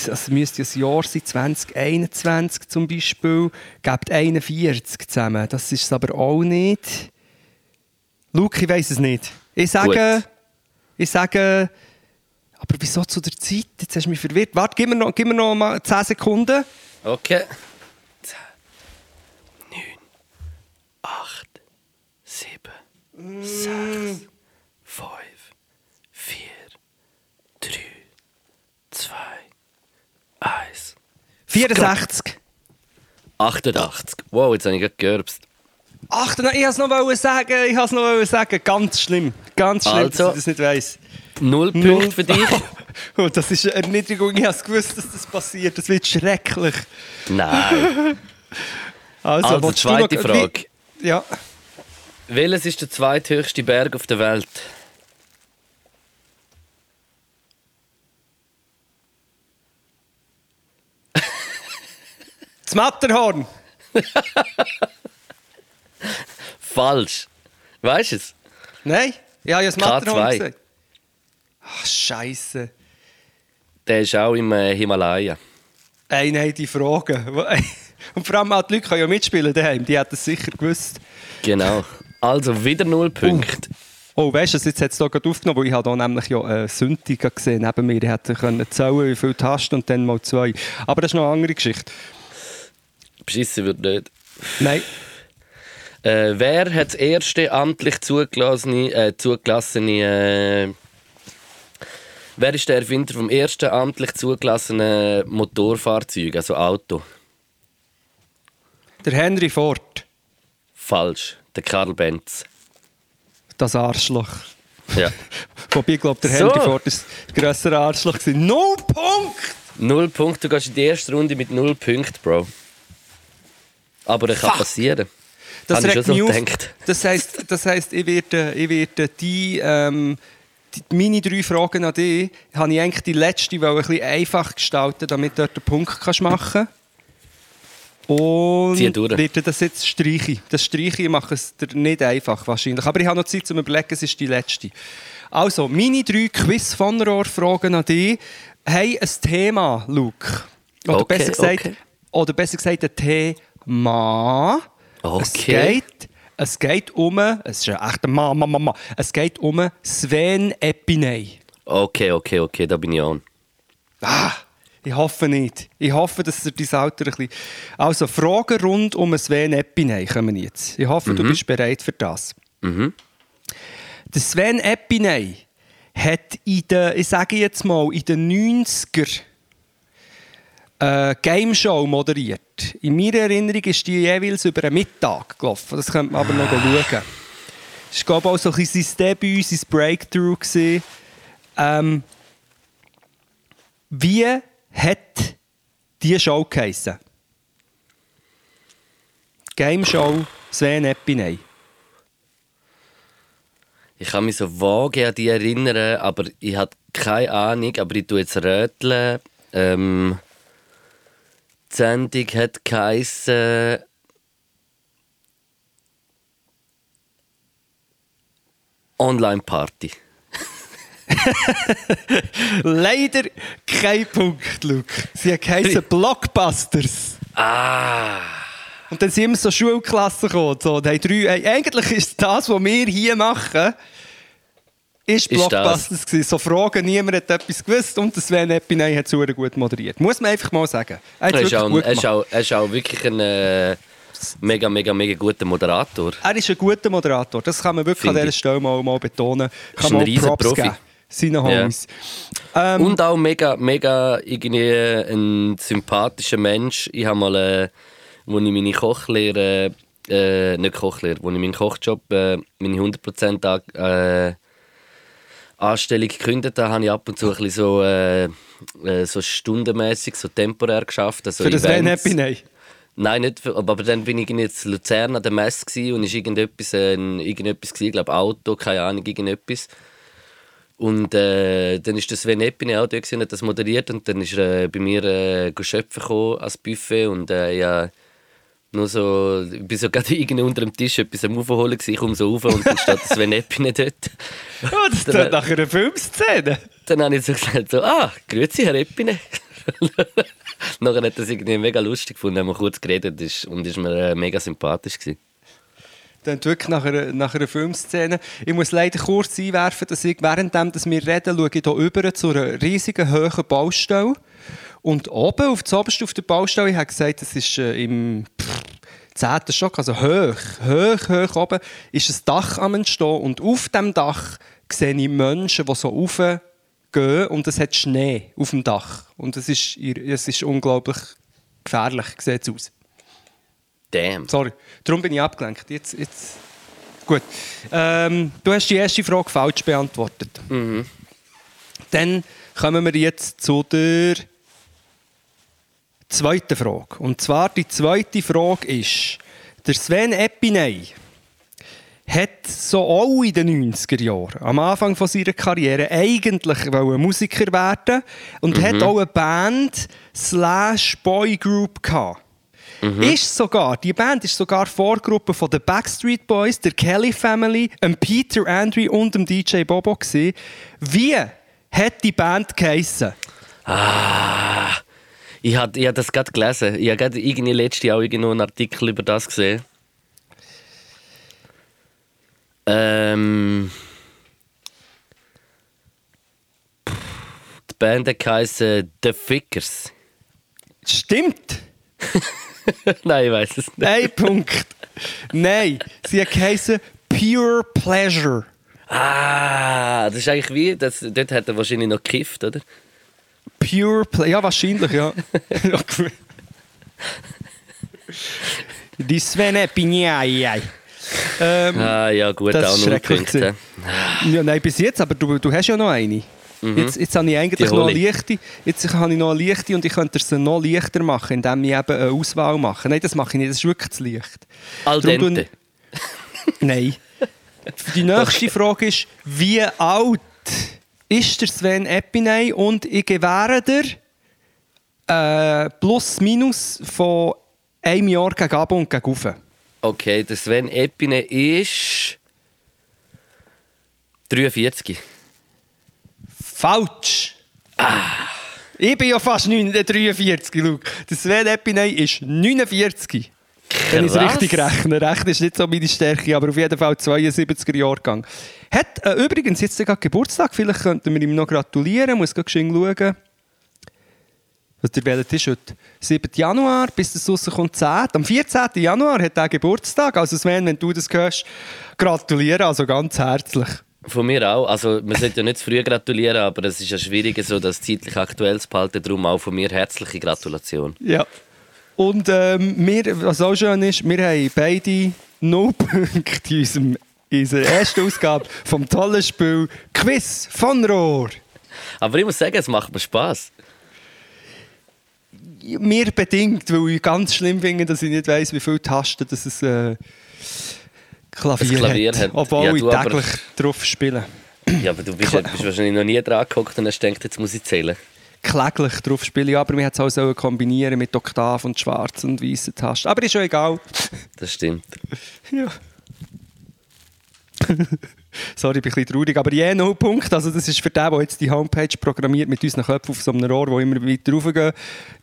also müsste ein Jahr sein, 2021 zum Beispiel, gibt 41 zusammen. Das ist es aber auch nicht. Luke, ich weiss es nicht. Ich sage. Ich sage, aber wieso zu der Zeit? Jetzt hast du mich verwirrt. Warte, gib mir noch, gib mir noch mal 10 Sekunden. Okay. 10, 9, 8, 7, 6, 5, 4, 3, 2, 1. 64. 88. Wow, jetzt habe ich gerade gerbst. Ach, nein, ich wollte es noch sagen. Ich wollte es noch sagen. Ganz schlimm. Ganz schlimm, Also. dass ich das nicht weiss. Null Punkte für dich. Oh, das ist eine Erniedrigung. Ich habe gewusst, dass das passiert. Das wird schrecklich. Nein. Also, du zweite noch- Frage. Wie- Ja. Welches ist der zweithöchste Berg auf der Welt? Das Matterhorn. Falsch. Weißt du es? Nein? Ja, ich habe das Matterhorn K2. gesagt. Ach, Scheiße. Der ist auch im äh, Himalaya. Ey, nein, die Fragen. Und vor allem auch die Leute können ja mitspielen daheim. Die hätten es sicher gewusst. Genau. Also wieder null Punkte. Oh, weißt du, jetzt hat es hier gerade aufgenommen, weil ich habe hier nämlich ja äh, Sündiger gesehen neben mir. Ich hätte können zählen, wie viele Tasten und dann mal zwei. Aber das ist noch eine andere Geschichte. Beschissen wird nicht. Nein. Äh, wer hat das erste amtlich zugelassene, äh, zugelassene äh, Wer ist der Erfinder vom ersten amtlich zugelassenen Motorfahrzeug, also Auto? Der Henry Ford. Falsch. Der Karl Benz. Das Arschloch. Ja. Wobei ich glaube, der So. Henry Ford ist das grössere Arschloch. gewesen. Null Punkt! null Punkte. Du gehst in die erste Runde mit null Punkten, Bro. Aber das kann Fuck. passieren. Das regt mich auf. gedacht. Das heisst, das heisst ich werde, ich werde die, ähm, die, meine drei Fragen an dich, habe ich eigentlich die letzte ein bisschen einfach gestalten, damit du dort den Punkt kannst machen Und Zieh durch. werde das jetzt streichen. Das streiche ich mache es dir nicht einfach wahrscheinlich. Aber ich habe noch Zeit zum Überlegen, es ist die letzte. Also, meine drei quiz von fragen an dich haben ein Thema, Luke. Oder, Okay, besser gesagt, okay. oder besser gesagt, ein Thema. Es Okay. geht, es geht um, es ist ein echter Mann, Mann, Mann, Mann. Es geht um Sven Epiney. Okay, okay, okay, da bin ich an. Ah, ich hoffe nicht. Ich hoffe, dass er dein Alter ein bisschen... Also, Fragen rund um Sven Epiney kommen jetzt. Ich hoffe, du bist bereit für das. Mhm. Der Sven Epiney hat in den, ich sage jetzt mal, in den 90er äh, Game Show moderiert. In meiner Erinnerung ist die jeweils über einen Mittag gelaufen. Das könnte man aber noch schauen. Das war, glaube ich, auch so ein bisschen sein Debüt, sein Breakthrough. Ähm, wie hat diese Show geheissen? Game Show Sven Epiney. Ich kann mich so vage an die erinnern, aber ich habe keine Ahnung. Aber ich tue jetzt rätseln. Ähm, die Sendung hat geheissen... Online-Party. Leider kein Punkt, Luke. Sie heißen Blockbusters. Ah! Und dann sind immer so Schulklassen gekommen. So, und haben drei, äh, eigentlich ist das, was wir hier machen, ist Ist Blockbusters gewesen. So Fragen, niemand hat etwas gewusst und das Sven Epiney hat es gut moderiert. Muss man einfach mal sagen. Er ist, auch, er, ist auch, er ist auch wirklich ein äh, mega, mega, mega guter Moderator. Er ist ein guter Moderator. Das kann man wirklich Finde an dieser. Stelle mal, mal betonen. Ist Kann ein man auch riesen Profi. geben. Seinen Homies. Ähm, Und auch mega, mega irgendwie ein sympathischer Mensch. Ich habe mal, äh, wo ich meine Kochlehre, äh, nicht Kochlehre, wo ich meinen Kochjob, äh, meine 100% an, äh, Anstellung gekündigt habe, habe ich ab und zu ein bisschen so, äh, äh, so stundenmäßig, so temporär geschafft. Also für das Events. Epiney. Nein, nicht, für- aber dann bin ich jetzt in Luzern an der Messe und ist irgendetwas, äh, irgendetwas gewesen, ich glaube Auto, keine Ahnung, irgendetwas. Und äh, dann ist der Sven Eppine auch da und hat das moderiert und dann ist er äh, bei mir äh, schöpfen gekommen als Buffet und äh, ja, nur so, ich bin so gerade irgendwie unter dem Tisch etwas am Aufholen gewesen, ich komme so rauf und dann steht Sven Eppine dort. Oh, das ist nach einer Filmszene. Dann habe ich so gesagt, so, ah, grüezi, Herr Eppine. Nachher hat er es irgendwie mega lustig gefunden, haben wir kurz geredet ist, und ist mir äh, mega sympathisch gewesen. Dann wirklich nach einer, nach einer Filmszene. Ich muss leider kurz einwerfen, dass ich währenddem, dass wir reden, schaue ich hier über zu einer riesigen, hohen Baustelle. Und oben, auf das oberste auf der Baustelle, ich habe gesagt, das ist äh, im pff, 10. Stock, also hoch, hoch, hoch oben, ist ein Dach am Entstehen. Und auf dem Dach sehe ich Menschen, die so raufgehen und es hat Schnee auf dem Dach. Und es ist, es ist unglaublich gefährlich, sieht es aus. Damn. Sorry, darum bin ich abgelenkt. Jetzt, jetzt. Gut. Ähm, du hast die erste Frage falsch beantwortet. Dann kommen wir jetzt zu der zweiten Frage. Und zwar die zweite Frage ist: Der Sven Epiney hat so auch in den 90er Jahren, am Anfang von seiner Karriere, eigentlich Musiker werden und hat auch eine Band slash Boygroup gehabt. Ist sogar, die Band ist sogar Vorgruppe von den Backstreet Boys, der Kelly Family, dem Peter Andre und dem DJ Bobo gewesen. Wie hat die Band geheissen? Ah, ich habe ich hab das gerade gelesen. Ich habe gerade irgendwie letztes Jahr auch einen Artikel über das gesehen. Ähm. Die Band geheißen The Fickers. Stimmt! Nein, ich weiß es nicht. Ein Punkt. Nein, sie hat Pure Pleasure. Ah, das ist eigentlich wie, das, dort hat er wahrscheinlich noch gekifft, oder? Pure Pleasure. Ja, wahrscheinlich, ja. die Sven Epiney. Ähm, Ah, ja, gut, Das auch schrecklich Punkte. Ja, nein, bis jetzt, aber du, du hast ja noch eine. Jetzt, jetzt habe ich eigentlich Mhm. Noch eine ich. leichte. Jetzt habe ich noch eine leichte und ich könnte es noch leichter machen, indem ich eben eine Auswahl mache. Nein, das mache ich nicht, das ist wirklich zu leicht. Al dente. Nein. Die nächste Frage ist, wie alt ist der Sven Epiney? Und ich gewähre dir äh, plus minus von einem Jahr gegen Ab und gegen Rauf. Okay, der Sven Epine ist 43. Falsch! Ich bin ja fast 9, äh, 43, Luke. Der Sven Epiney ist 49. Wenn ich es richtig rechne. Rechnen ist nicht so meine Stärke, aber auf jeden Fall 72er Jahrgang. Hat äh, übrigens jetzt gerade Geburtstag. Vielleicht könnten wir ihm noch gratulieren. Muss gerade schön schauen. Was der Welt ist heute? 7. Januar, bis das rauskommt, 10. Am 14. Januar hat er Geburtstag. Also Sven, wenn du das hörst, gratulieren. Also ganz herzlich. Von mir auch. Also, man sollte ja nicht zu früh gratulieren, aber es ist ja schwierig, so das zeitlich aktuell zu behalten. Darum auch von mir herzliche Gratulation. Ja. Und ähm, wir, was auch schön ist, wir haben beide 0 Punkte in, unserem, in unserer ersten Ausgabe vom tollen Spiel Quiz von Rohr. Aber ich muss sagen, es macht mir Spass. Mir bedingt, weil ich ganz schlimm finde, dass ich nicht weiss, wie viele Tasten das es, äh, Klavier, Klavier hat. hat. Obwohl Ja, ich du aber- täglich drauf spiele. Ja, aber du bist, bist wahrscheinlich noch nie dran gehockt und hast gedacht, jetzt muss ich zählen. Kläglich drauf spiele, ja, aber wir hätten es auch so kombinieren mit Oktav und schwarzen und weißen Tasten. Aber ist schon egal. Das stimmt. Ja. Sorry, ich bin ein bisschen traurig, aber je null Punkt. Also das ist für den, der jetzt die Homepage programmiert mit unseren Köpfen auf so einem Rohr, wo immer weiter raufgehen,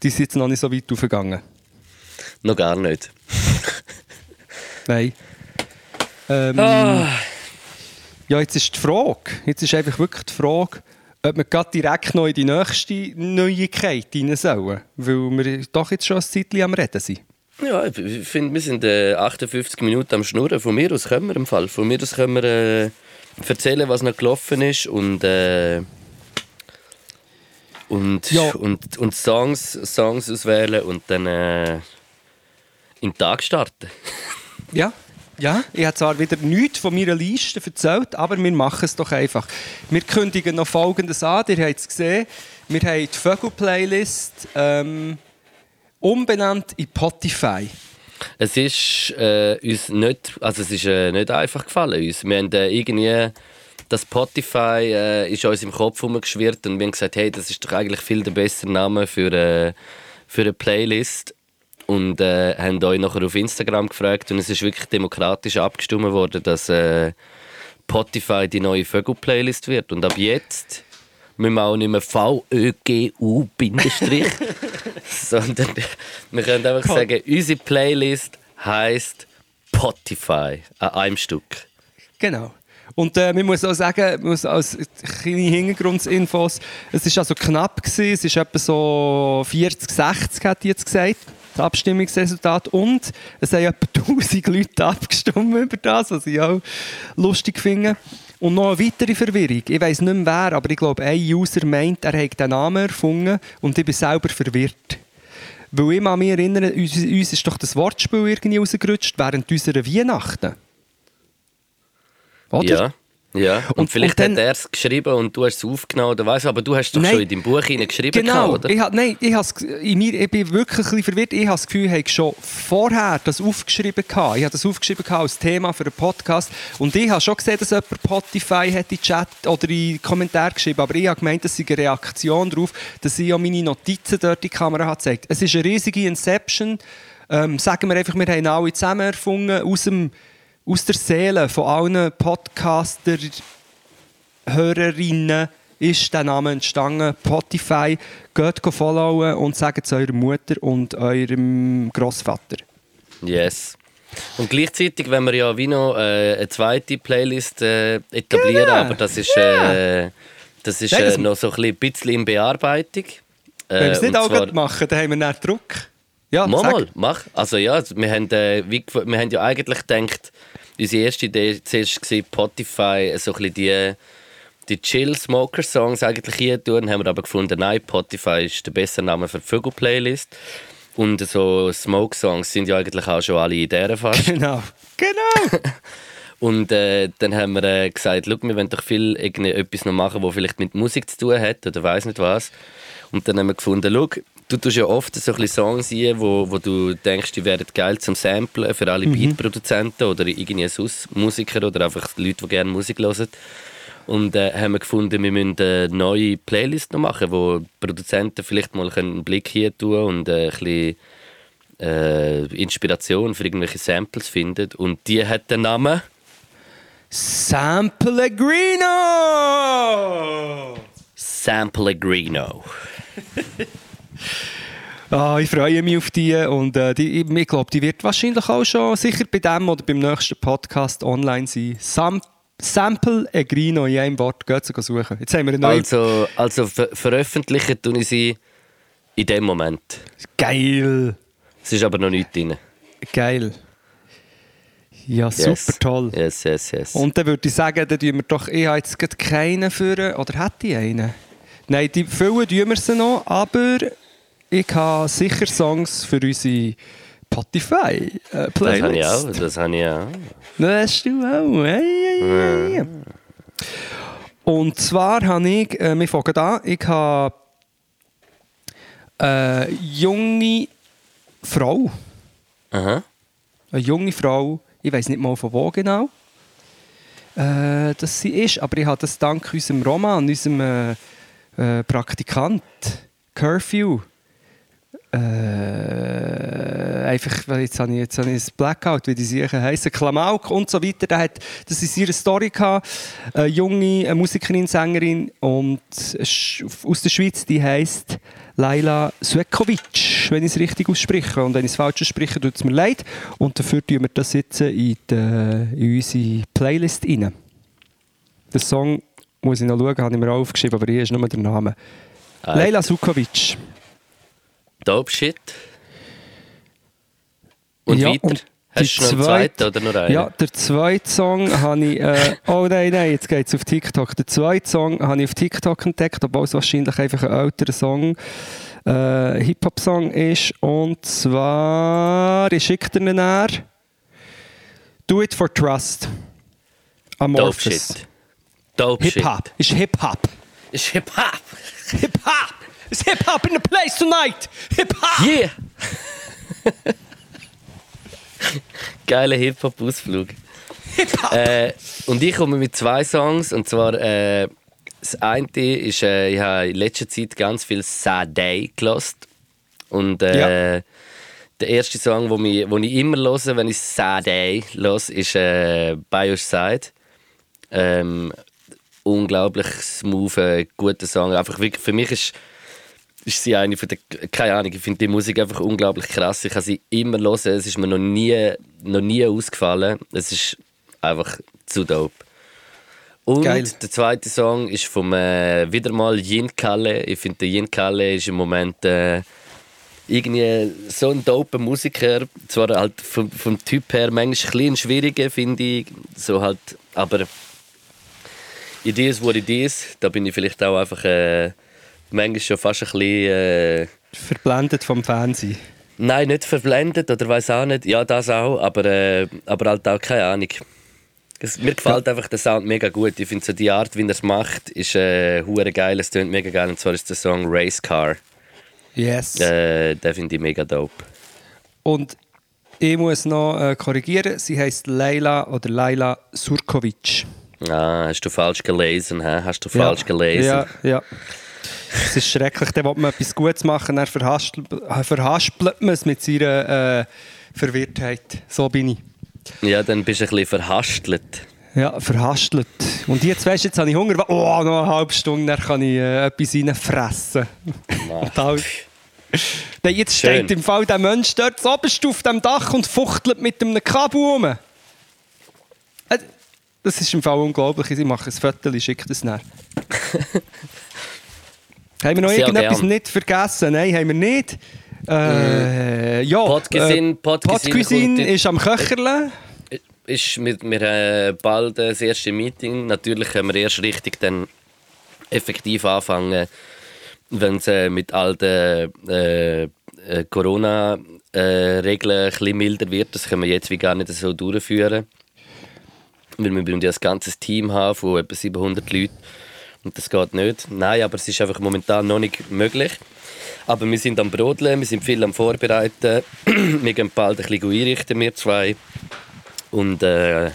die sind jetzt noch nicht so weit raufgegangen. Noch gar nicht. Nein. Ähm, Ah. Ja, jetzt ist die Frage, jetzt ist einfach wirklich die Frage, ob wir gerade direkt noch in die nächste Neuigkeit rein sollen, weil wir doch jetzt schon ein Zeitchen am Reden sind. Ja, ich finde, wir sind äh, 58 Minuten am Schnurren. Von mir aus können wir im Fall. Von mir aus können wir äh, erzählen, was noch gelaufen ist und, äh, und, Ja. und, und Songs, Songs auswählen und dann äh, in den Tag starten. Ja, ja, ich habe zwar wieder nichts von meiner Liste erzählt, aber wir machen es doch einfach. Wir kündigen noch Folgendes an, ihr habt es gesehen. Wir haben die Vögel-Playlist ähm, umbenannt in Spotify. Es ist äh, uns nicht, also es ist äh, nicht einfach gefallen uns. Wir haben äh, irgendwie das Spotify äh, ist uns im Kopf herumgeschwirrt und wir haben gesagt, hey, das ist doch eigentlich viel der bessere Name für, äh, für eine Playlist und äh, haben euch nachher auf Instagram gefragt und es ist wirklich demokratisch abgestimmt worden, dass äh, Spotify die neue Vögel-Playlist wird und ab jetzt müssen wir auch nicht mehr VÖGU Bindestrich, sondern wir können einfach sagen, unsere Playlist heisst Spotify an einem Stück. Genau. Und äh, man muss auch sagen, man muss als kleine Hintergrundinfos, es war also knapp, gewesen, es ist etwa so 40, 60, hat jetzt gesagt, das Abstimmungsresultat. Und es haben etwa 1000 Leute abgestimmt über das, was ich auch lustig finde. Und noch eine weitere Verwirrung. Ich weiß nicht mehr wer, aber ich glaube, ein User meint, er hätte den Namen erfunden und ich bin selber verwirrt. Weil ich mich erinnere, uns, uns ist doch das Wortspiel irgendwie rausgerutscht während unserer Weihnachten. Oder? Ja. Ja, und, Und- vielleicht und dann- hat er es geschrieben und du hast es aufgenommen, oder weißt, aber du hast doch Nein. schon in deinem Buch geschrieben, Genau, oder? ich, nein, ich, has, in mir, ich bin wirklich ein bisschen verwirrt. Ich habe das Gefühl, ich habe schon vorher das aufgeschrieben. Gehabt. Ich habe das aufgeschrieben gehabt als Thema für einen Podcast. Und ich habe schon gesehen, dass jemand Spotify hat in den Chat oder in Kommentare geschrieben Aber ich habe gemeint, das sei eine Reaktion darauf, dass ich auch meine Notizen dort in die Kamera habe gezeigt Es ist eine riesige Inception. Ähm, sagen wir einfach, wir haben alle zusammen erfunden, aus, dem, aus der Seele von allen Podcaster Hörerinnen ist der Name entstanden. Spotify. Geht followen und sagt es eurer Mutter und eurem Großvater. Yes. Und gleichzeitig, wenn wir ja wie noch äh, eine zweite Playlist äh, etablieren, Genau. aber das ist, äh, das ist Nein, das- äh, noch so ein bisschen in Bearbeitung. Äh, Wenn wir es nicht auch machen, dann haben wir dann Druck. Ja, Mal, mal, mach. Also ja, wir haben, äh, wie, wir haben ja eigentlich gedacht, unsere erste Idee zuerst war, Spotify so ein die, die Chill-Smoker-Songs eigentlich hier tun. Haben wir aber gefunden, nein, Spotify ist der bessere Name für die Vögel-Playlist. Und so Smoke-Songs sind ja eigentlich auch schon alle in dieser fast. Genau. Genau. Und äh, dann haben wir äh, gesagt, schau, wir wollen doch viel etwas noch machen, was vielleicht mit Musik zu tun hat oder weiß nicht was. Und dann haben wir gefunden, schau, du tust ja oft so ein Songs ein, wo, wo du denkst, die wären geil zum Samplen für alle Beatproduzenten oder irgendwie sonst Musiker oder einfach Leute, die gerne Musik hören. Und äh, haben wir gefunden, wir müssen eine neue Playlist noch machen, wo Produzenten vielleicht mal einen Blick hier tun und äh, ein bisschen äh, Inspiration für irgendwelche Samples finden. Und die hat den Namen... San Pellegrino! Ah, ich freue mich auf die und äh, die, ich, glaube, die wird wahrscheinlich auch schon sicher bei dem oder beim nächsten Podcast online sein. Sam Sample Egrino in einem Wort, geht sie suchen. Jetzt haben wir eine neue... Also, also ver veröffentlichen tun ich sie in dem Moment. Geil! Es ist aber noch nichts drin. Geil. Ja, Yes. super toll. Yes, yes, yes. Und dann würde ich sagen, dann tun wir doch, ich habe jetzt keinen für, oder hätte ich einen? Nein, die füllen tun wir sie noch, aber ich habe sicher Songs für unsere habe ich auch. Das habe ich auch. Das hast du auch. Hey, hey, hey. Und zwar habe ich, äh, wir fangen an, ich habe eine junge Frau, Aha. eine junge Frau, ich weiß nicht mal von wo genau, äh, dass sie ist, aber ich habe das dank unserem Roman, unserem äh, äh, Praktikant, Curfew, äh, einfach, jetzt habe ich, jetzt habe ich ein Blackout, wie die Sachen heißen, Klamauk und so weiter. Der hat, das ist ihre Story gehabt. Eine junge Musikerin, Sängerin und aus der Schweiz, die heißt Laila Suekovic, wenn ich es richtig ausspreche. Und wenn ich es falsch ausspreche, tut es mir leid. Und dafür tun wir das jetzt in, die, in unsere Playlist rein. Den Song muss ich noch schauen, habe ich mir auch aufgeschrieben, aber hier ist nur der Name. Ah, Leila Sukovic. Dope Shit. Und Ja, weiter? und Hast du noch einen zweite- zweiten oder nur einen? Ja, der zweite Song habe ich. Äh, oh nein, nein, jetzt geht es auf TikTok. Der zweite Song habe ich auf TikTok entdeckt, obwohl es wahrscheinlich einfach ein älterer Song, äh, Hip-Hop-Song ist. Und zwar, ich schicke dir ihn näher. Do It for Trust. Dope Amorphous. Shit. Dope Hip-Hop. Ist Hip-Hop. Ist Hip-Hop. Hip-Hop. It's Hip-Hop in the place tonight. Hip-Hop. Yeah. Geiler Hip-Hop-Ausflug. äh, und ich komme mit zwei Songs. Und zwar, äh, das eine ist, äh, ich habe in letzter Zeit ganz viel Saday gelost. Und äh, der erste Song, wo, mich, wo ich immer höre, wenn ich Saday höre, ist äh, By Your Side. Ähm, unglaublich smooth, äh, guter Song. Einfach wirklich, für mich ist, ist sie eine von der, keine Ahnung, ich finde die Musik einfach unglaublich krass. Ich kann sie immer hören, es ist mir noch nie, noch nie ausgefallen. Es ist einfach zu dope. Und Geil. der zweite Song ist vom äh, wieder mal Yin Kalle. Ich finde, Yin Kalle ist im Moment äh, irgendwie so ein doper Musiker. Zwar halt vom, vom Typ her manchmal ein bisschen schwieriger, finde ich. So halt, aber is what it is. Da bin ich vielleicht auch einfach äh, manchmal schon fast ein bisschen... Äh, Verblendet vom Fernsehen. Nein, nicht verblendet oder weiß auch nicht. Ja, das auch, aber, äh, aber halt auch keine Ahnung. Es, mir gefällt einfach der Sound mega gut. Ich finde so die Art, wie er es macht, ist äh, geil. Es tönt mega geil. Und zwar ist der Song Race Car. Yes. Äh, den finde ich mega dope. Und ich muss noch äh, korrigieren, sie heißt Leila oder Laila Surkovic. Ah, hast du falsch gelesen? Hä? Hast du falsch gelesen? Ja, ja. Es ist schrecklich, dann will man etwas Gutes machen, dann verhaspelt, verhaspelt man es mit seiner äh, Verwirrtheit. So bin ich. Ja, dann bist du ein bisschen verhastelt. Ja, verhastelt. Und jetzt, weißt du, jetzt habe ich Hunger. Oh, noch eine halbe Stunde, dann kann ich äh, etwas reinfressen. Halt. Dann jetzt Schön. steht im Fall der Mensch dort oberst auf dem Dach und fuchtelt mit einem Kabel rum. Äh, Das ist im Fall unglaublich. Ich mache ein Foto, schicke das nach. haben wir noch Sehr irgendetwas gern. nicht vergessen? Nein, haben wir nicht. Äh, ja, Podcuisine- äh, Podcuisine ist am Köcherle. ist mit, wir haben bald das erste Meeting. Natürlich können wir erst richtig dann effektiv anfangen, wenn es äh, mit all den äh, äh, Corona-Regeln ein bisschen milder wird. Das können wir jetzt wie gar nicht so durchführen. Weil wir müssen ja ein ganzes Team haben von etwa 700 Leuten. Und das geht nicht. Nein, aber es ist einfach momentan noch nicht möglich. Aber wir sind am Brodeln, wir sind viel am Vorbereiten. wir gehen bald ein bisschen einrichten, wir zwei. Und äh,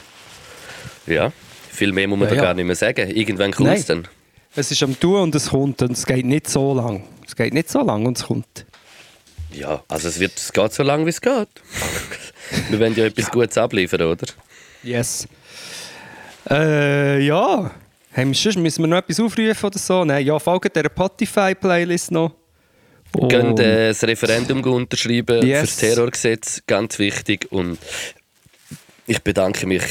ja, viel mehr muss man Ja, da ja. gar nicht mehr sagen. Irgendwann kommt es dann. Es ist am Tun und es kommt und es geht nicht so lang. Es geht nicht so lang und es kommt. Ja, also es, wird, es geht so lange, wie es geht. wir wollen ja etwas Gutes abliefern, oder? Yes. Äh, ja. Wir, sonst müssen wir noch etwas aufrufen oder so? Nein, ja, folgt dieser Spotify-Playlist noch. Und Gehen äh, das Referendum unterschreiben Yes. fürs Terrorgesetz, ganz wichtig. Und ich bedanke mich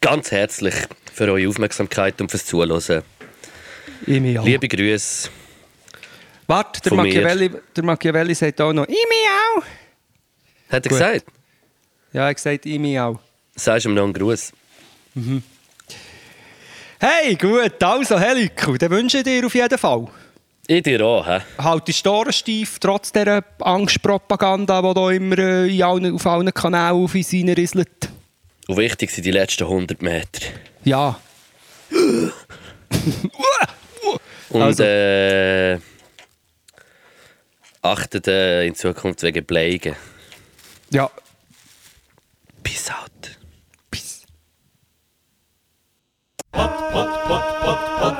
ganz herzlich für eure Aufmerksamkeit und fürs Zuhören. Liebe Grüße. Warte, der. Machiavelli, der Machiavelli sagt auch noch, ich mich auch. Hat er Gut. gesagt? Ja, er hat gesagt, ich mich auch. Sagst du ihm noch einen Gruß? Hey, gut, also, Heliku, dann wünsche ich dir auf jeden Fall. Ich dir auch, hä? Halt die Storen steif, trotz dieser Angstpropaganda, die da immer äh, in allen, auf allen Kanälen auf uns reinrisselt. Und wichtig sind die letzten 100 Meter. Ja. Und Also. äh, achtet äh, in Zukunft wegen Bleigen. Ja. Peace out. Peace. Podcast.